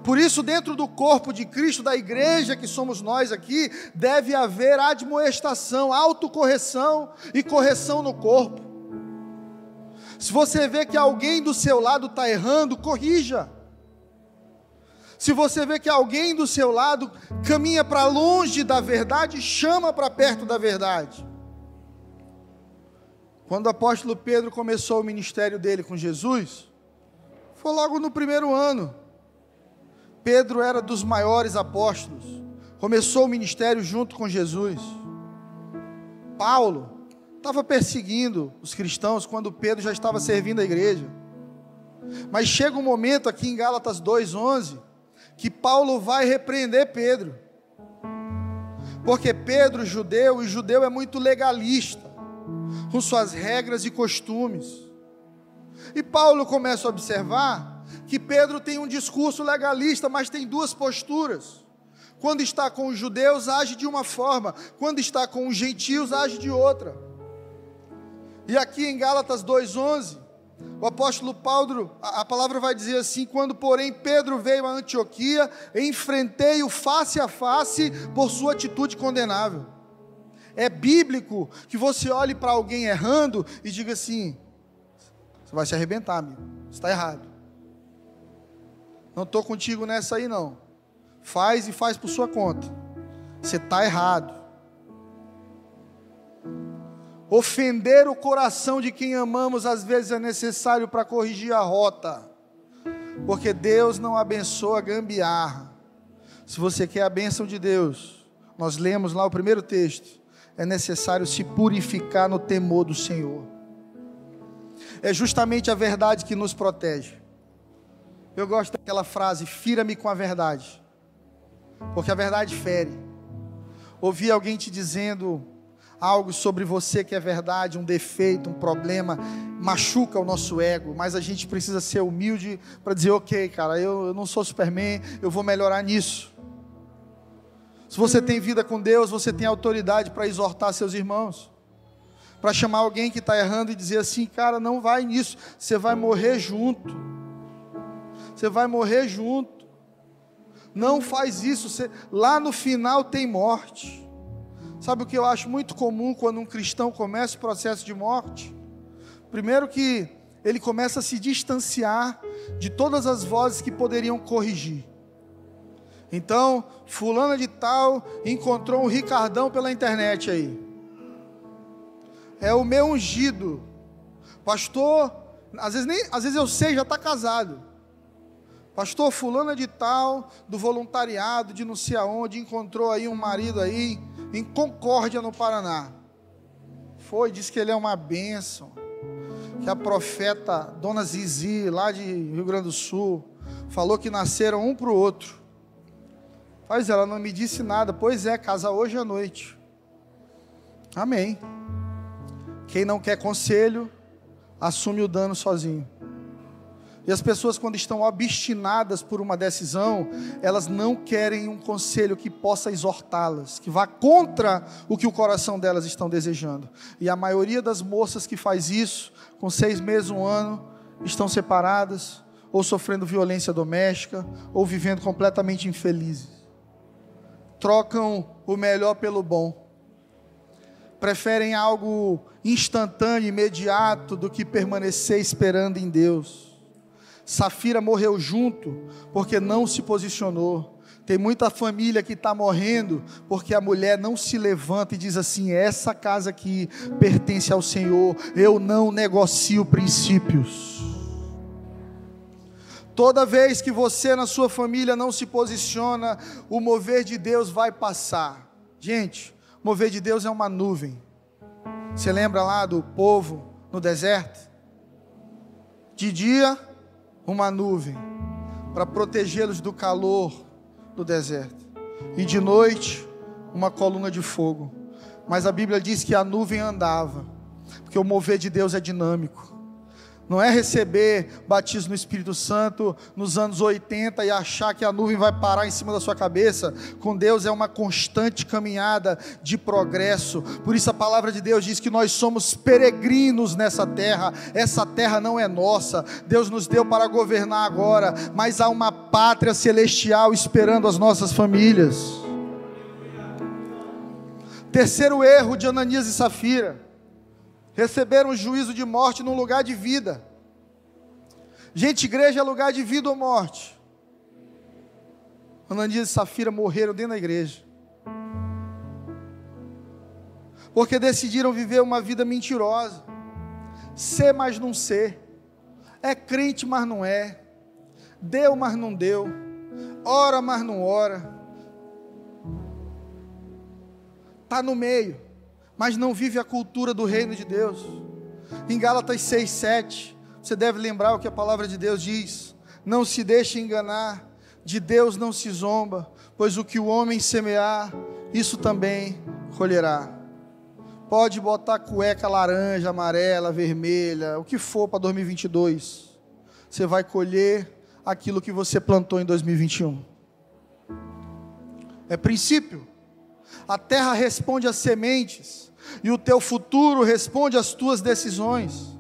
Por isso, dentro do corpo de Cristo, da igreja que somos nós aqui, deve haver admoestação, autocorreção e correção no corpo. Se você vê que alguém do seu lado está errando, corrija. Se você vê que alguém do seu lado caminha para longe da verdade, chama para perto da verdade. Quando o apóstolo Pedro começou o ministério dele com Jesus, foi logo no primeiro ano. Pedro era dos maiores apóstolos, começou o ministério junto com Jesus. Paulo estava perseguindo os cristãos quando Pedro já estava servindo a igreja. Mas chega um momento aqui em Gálatas 2:11 que Paulo vai repreender Pedro. Porque Pedro, judeu, e judeu é muito legalista com suas regras e costumes. E Paulo começa a observar que Pedro tem um discurso legalista, mas tem duas posturas. Quando está com os judeus, age de uma forma, quando está com os gentios, age de outra. E aqui em Gálatas 2:11, o apóstolo Paulo, a, palavra vai dizer assim: quando, porém, Pedro veio a Antioquia, enfrentei-o face a face por sua atitude condenável. É bíblico que você olhe para alguém errando e diga assim: você vai se arrebentar, amigo. Está errado. Não estou contigo nessa aí, não. Faz e faz por sua conta. Você está errado. Ofender o coração de quem amamos às vezes é necessário para corrigir a rota, porque Deus não abençoa gambiarra. Se você quer a bênção de Deus, nós lemos lá o primeiro texto é necessário se purificar no temor do Senhor. É justamente a verdade que nos protege. Eu gosto daquela frase: fira-me com a verdade, porque a verdade fere. Ouvi alguém te dizendo algo sobre você que é verdade, um defeito, um problema, machuca o nosso ego, mas a gente precisa ser humilde para dizer: ok, cara, eu, eu não sou Superman, eu vou melhorar nisso. Se você tem vida com Deus, você tem autoridade para exortar seus irmãos, para chamar alguém que está errando e dizer assim: cara, não vai nisso, você vai morrer junto. Você vai morrer junto. Não faz isso, você... lá no final tem morte. Sabe o que eu acho muito comum quando um cristão começa o processo de morte? Primeiro que ele começa a se distanciar de todas as vozes que poderiam corrigir. Então, fulana de tal encontrou um Ricardão pela internet aí. É o meu ungido. Pastor, às vezes, nem, às vezes eu sei, já está casado. Pastor fulana de tal, do voluntariado, de não sei aonde, encontrou aí um marido aí, em Concórdia, no Paraná. Foi, disse que ele é uma bênção. Que a profeta Dona Zizi, lá de Rio Grande do Sul, falou que nasceram um para o outro. Mas ela não me disse nada. Pois é, casa hoje à noite. Amém. Quem não quer conselho, assume o dano sozinho. E as pessoas, quando estão obstinadas por uma decisão, elas não querem um conselho que possa exortá-las, que vá contra o que o coração delas estão desejando. E a maioria das moças que faz isso, com seis meses, um ano, estão separadas, ou sofrendo violência doméstica, ou vivendo completamente infelizes trocam o melhor pelo bom. preferem algo instantâneo, imediato, do que permanecer esperando em Deus. Safira morreu junto porque não se posicionou. Tem muita família que está morrendo porque a mulher não se levanta e diz assim: essa casa aqui pertence ao Senhor, eu não negocio princípios. Toda vez que você na sua família não se posiciona, o mover de Deus vai passar. Gente, o mover de Deus é uma nuvem. Você lembra lá do povo no deserto? De dia, uma nuvem para protegê-los do calor do deserto, e de noite, uma coluna de fogo. Mas a Bíblia diz que a nuvem andava, porque o mover de Deus é dinâmico. Não é receber batismo no Espírito Santo nos anos 80 e achar que a nuvem vai parar em cima da sua cabeça. Com Deus é uma constante caminhada de progresso. Por isso a palavra de Deus diz que nós somos peregrinos nessa terra. Essa terra não é nossa. Deus nos deu para governar agora, mas há uma pátria celestial esperando as nossas famílias. Terceiro erro de Ananias e Safira receberam juízo de morte num lugar de vida. Gente, igreja é lugar de vida ou morte. Ananias e Safira morreram dentro da igreja. Porque decidiram viver uma vida mentirosa. Ser, mas não ser. É crente, mas não é. Deu, mas não deu. Ora, mas não ora. Está no meio mas não vive a cultura do reino de Deus. Em Gálatas 6, 7, você deve lembrar o que a palavra de Deus diz: Não se deixe enganar, de Deus não se zomba, pois o que o homem semear, isso também colherá. Pode botar cueca laranja, amarela, vermelha, o que for para 2022. Você vai colher aquilo que você plantou em 2021. É princípio. A terra responde às sementes e o teu futuro responde às tuas decisões.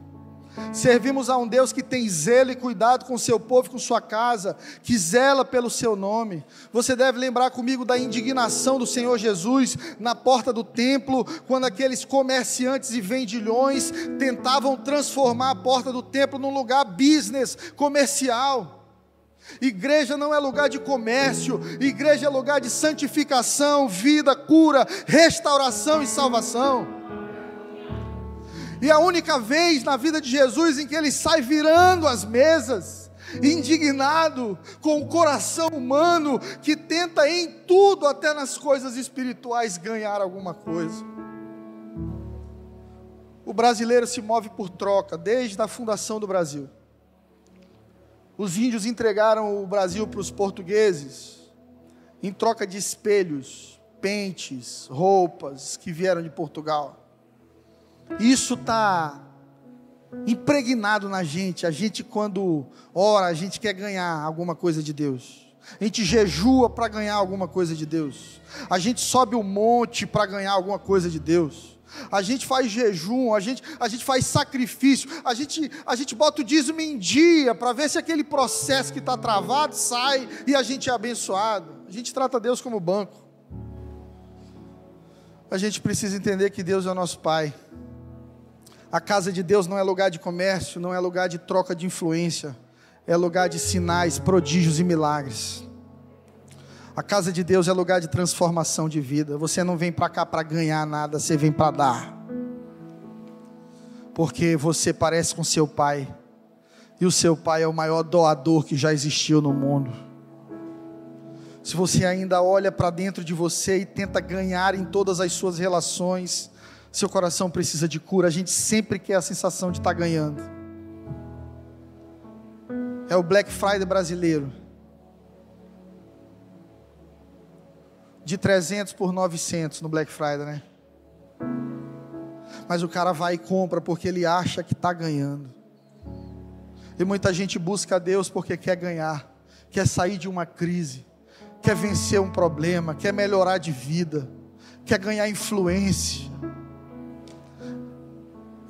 Servimos a um Deus que tem zelo e cuidado com seu povo, com sua casa, que zela pelo seu nome. Você deve lembrar comigo da indignação do Senhor Jesus na porta do templo, quando aqueles comerciantes e vendilhões tentavam transformar a porta do templo num lugar business, comercial. Igreja não é lugar de comércio, igreja é lugar de santificação, vida, cura, restauração e salvação. E a única vez na vida de Jesus em que ele sai virando as mesas, indignado, com o coração humano que tenta em tudo, até nas coisas espirituais, ganhar alguma coisa. O brasileiro se move por troca desde a fundação do Brasil. Os índios entregaram o Brasil para os portugueses em troca de espelhos, pentes, roupas que vieram de Portugal. Isso está impregnado na gente. A gente, quando ora, a gente quer ganhar alguma coisa de Deus. A gente jejua para ganhar alguma coisa de Deus. A gente sobe o monte para ganhar alguma coisa de Deus a gente faz jejum, a gente, a gente faz sacrifício, a gente, a gente bota o dízimo em dia para ver se aquele processo que está travado sai e a gente é abençoado. A gente trata Deus como banco. A gente precisa entender que Deus é o nosso Pai. A casa de Deus não é lugar de comércio, não é lugar de troca de influência, é lugar de sinais, prodígios e milagres. A casa de Deus é lugar de transformação de vida. Você não vem para cá para ganhar nada, você vem para dar. Porque você parece com seu pai. E o seu pai é o maior doador que já existiu no mundo. Se você ainda olha para dentro de você e tenta ganhar em todas as suas relações, seu coração precisa de cura. A gente sempre quer a sensação de estar tá ganhando. É o Black Friday brasileiro. De 300 por 900 no Black Friday, né? Mas o cara vai e compra porque ele acha que está ganhando. E muita gente busca a Deus porque quer ganhar, quer sair de uma crise, quer vencer um problema, quer melhorar de vida, quer ganhar influência.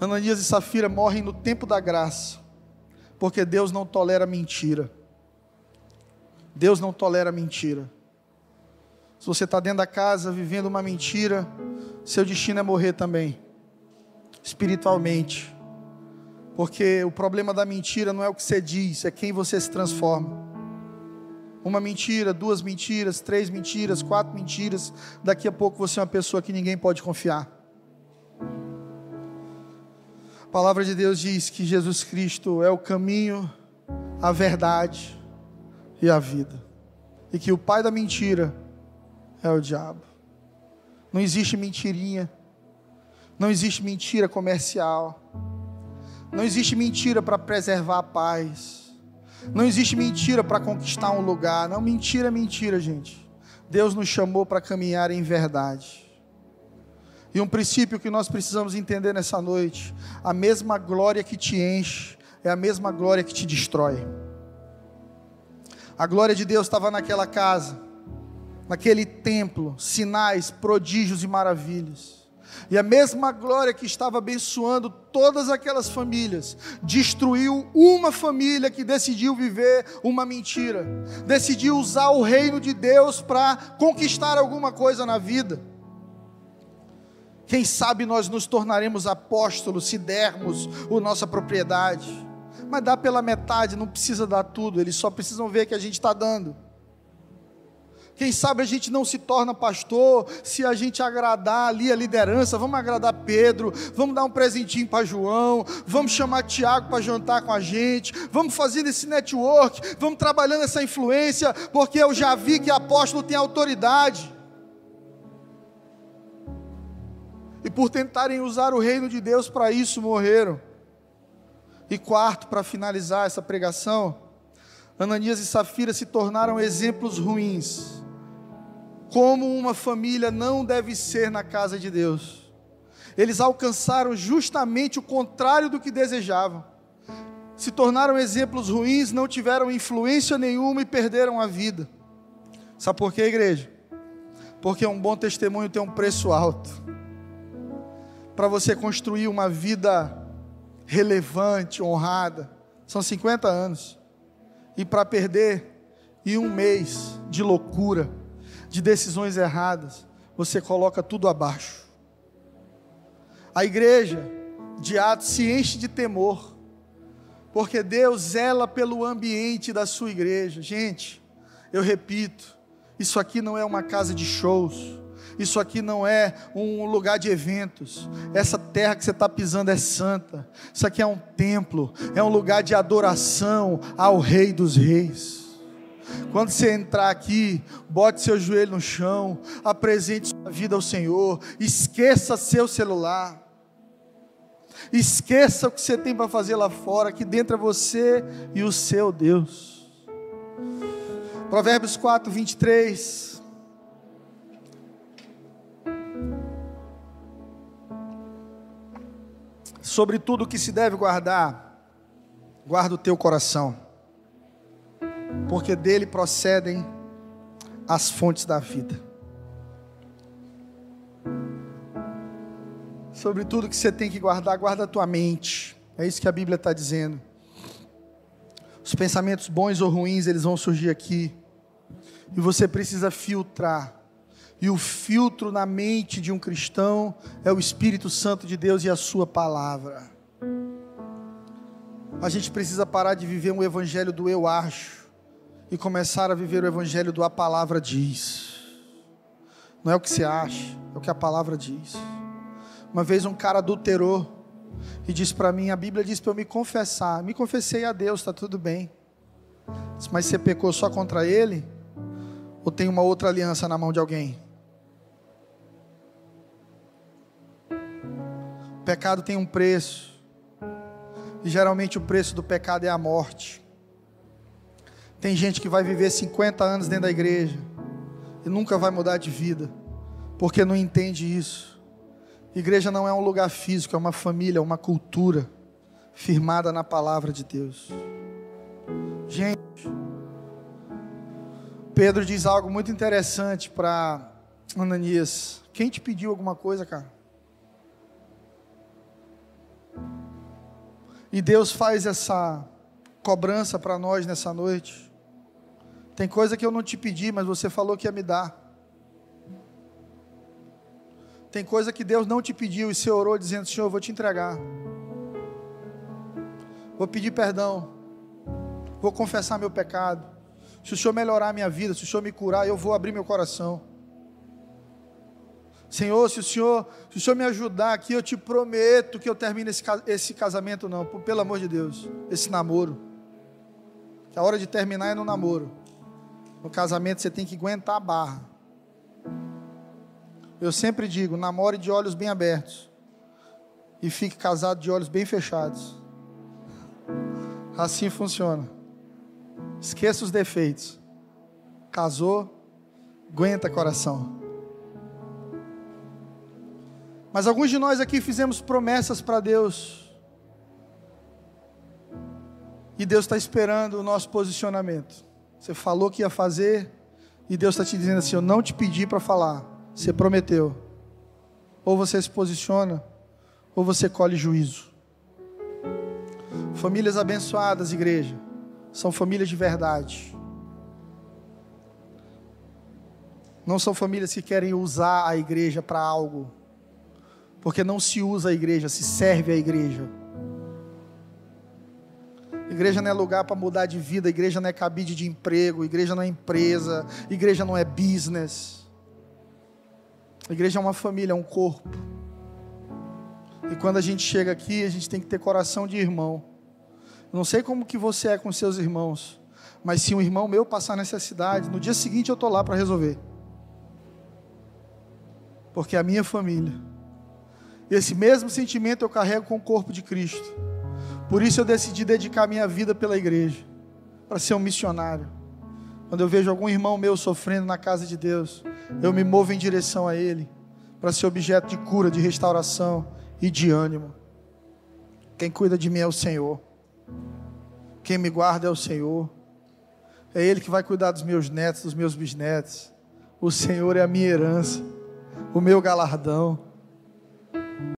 Ananias e Safira morrem no tempo da graça, porque Deus não tolera mentira. Deus não tolera mentira. Se você está dentro da casa vivendo uma mentira, seu destino é morrer também, espiritualmente. Porque o problema da mentira não é o que você diz, é quem você se transforma. Uma mentira, duas mentiras, três mentiras, quatro mentiras, daqui a pouco você é uma pessoa que ninguém pode confiar. A palavra de Deus diz que Jesus Cristo é o caminho, a verdade e a vida. E que o pai da mentira é o diabo. Não existe mentirinha. Não existe mentira comercial. Não existe mentira para preservar a paz. Não existe mentira para conquistar um lugar. Não, mentira é mentira, gente. Deus nos chamou para caminhar em verdade. E um princípio que nós precisamos entender nessa noite: a mesma glória que te enche é a mesma glória que te destrói. A glória de Deus estava naquela casa, naquele templo, sinais, prodígios e maravilhas. E a mesma glória que estava abençoando todas aquelas famílias, destruiu uma família que decidiu viver uma mentira, decidiu usar o reino de Deus para conquistar alguma coisa na vida. Quem sabe nós nos tornaremos apóstolos se dermos a nossa propriedade, mas dá pela metade, não precisa dar tudo, eles só precisam ver que a gente está dando. Quem sabe a gente não se torna pastor se a gente agradar ali a liderança. Vamos agradar Pedro, vamos dar um presentinho para João, vamos chamar Tiago para jantar com a gente, vamos fazendo esse network, vamos trabalhando essa influência, porque eu já vi que apóstolo tem autoridade. E por tentarem usar o reino de Deus para isso, morreram. E quarto, para finalizar essa pregação, Ananias e Safira se tornaram exemplos ruins como uma família não deve ser na casa de Deus. Eles alcançaram justamente o contrário do que desejavam. Se tornaram exemplos ruins, não tiveram influência nenhuma e perderam a vida. Sabe por quê, igreja? Porque um bom testemunho tem um preço alto. Para você construir uma vida relevante, honrada, são 50 anos. E para perder em um mês de loucura, de decisões erradas, você coloca tudo abaixo. A igreja de Atos se enche de temor, porque Deus zela pelo ambiente da sua igreja. Gente, eu repito, isso aqui não é uma casa de shows. Isso aqui não é um lugar de eventos. Essa terra que você está pisando é santa. Isso aqui é um templo, é um lugar de adoração ao Rei dos Reis. Quando você entrar aqui, bote seu joelho no chão, apresente sua vida ao Senhor, esqueça seu celular. Esqueça o que você tem para fazer lá fora, aqui dentro é você e o seu Deus. Provérbios 4, 23. Sobre tudo que se deve guardar, guarda o teu coração porque dele procedem as fontes da vida. Sobre tudo que você tem que guardar, guarda a tua mente. É isso que a Bíblia está dizendo. Os pensamentos bons ou ruins, eles vão surgir aqui. E você precisa filtrar. E o filtro na mente de um cristão é o Espírito Santo de Deus e a Sua palavra. A gente precisa parar de viver um evangelho do eu acho e começar a viver o evangelho do a palavra diz. Não é o que você acha, é o que a palavra diz. Uma vez um cara adulterou e disse para mim, a Bíblia diz para eu me confessar. Me confessei a Deus, está tudo bem. Mas você pecou só contra ele? Ou tem uma outra aliança na mão de alguém? O pecado tem um preço. E geralmente o preço do pecado é a morte. Tem gente que vai viver 50 anos dentro da igreja e nunca vai mudar de vida, porque não entende isso. Igreja não é um lugar físico, é uma família, é uma cultura firmada na palavra de Deus. Gente, Pedro diz algo muito interessante para Ananias. Quem te pediu alguma coisa, cara? E Deus faz essa cobrança para nós nessa noite. Tem coisa que eu não te pedi, mas você falou que ia me dar. Tem coisa que Deus não te pediu e você orou dizendo: Senhor, eu vou te entregar. Vou pedir perdão. Vou confessar meu pecado. Se o Senhor melhorar a minha vida, se o Senhor me curar, eu vou abrir meu coração. Senhor, se o Senhor, se o Senhor me ajudar aqui, eu te prometo que eu termino esse, esse casamento, não, pelo amor de Deus, esse namoro. Que a hora de terminar é no namoro. No casamento você tem que aguentar a barra. Eu sempre digo: namore de olhos bem abertos e fique casado de olhos bem fechados. Assim funciona. Esqueça os defeitos. Casou, aguenta coração. Mas alguns de nós aqui fizemos promessas para Deus. E Deus está esperando o nosso posicionamento. Você falou que ia fazer, e Deus está te dizendo assim: Eu não te pedi para falar, você prometeu. Ou você se posiciona, ou você colhe juízo. Famílias abençoadas, igreja, são famílias de verdade. Não são famílias que querem usar a igreja para algo, porque não se usa a igreja, se serve a igreja. Igreja não é lugar para mudar de vida, igreja não é cabide de emprego, igreja não é empresa, igreja não é business. Igreja é uma família, é um corpo. E quando a gente chega aqui, a gente tem que ter coração de irmão. Eu não sei como que você é com seus irmãos, mas se um irmão meu passar necessidade, no dia seguinte eu estou lá para resolver. Porque é a minha família. Esse mesmo sentimento eu carrego com o corpo de Cristo. Por isso eu decidi dedicar minha vida pela igreja, para ser um missionário. Quando eu vejo algum irmão meu sofrendo na casa de Deus, eu me movo em direção a Ele, para ser objeto de cura, de restauração e de ânimo. Quem cuida de mim é o Senhor, quem me guarda é o Senhor, é Ele que vai cuidar dos meus netos, dos meus bisnetos. O Senhor é a minha herança, o meu galardão.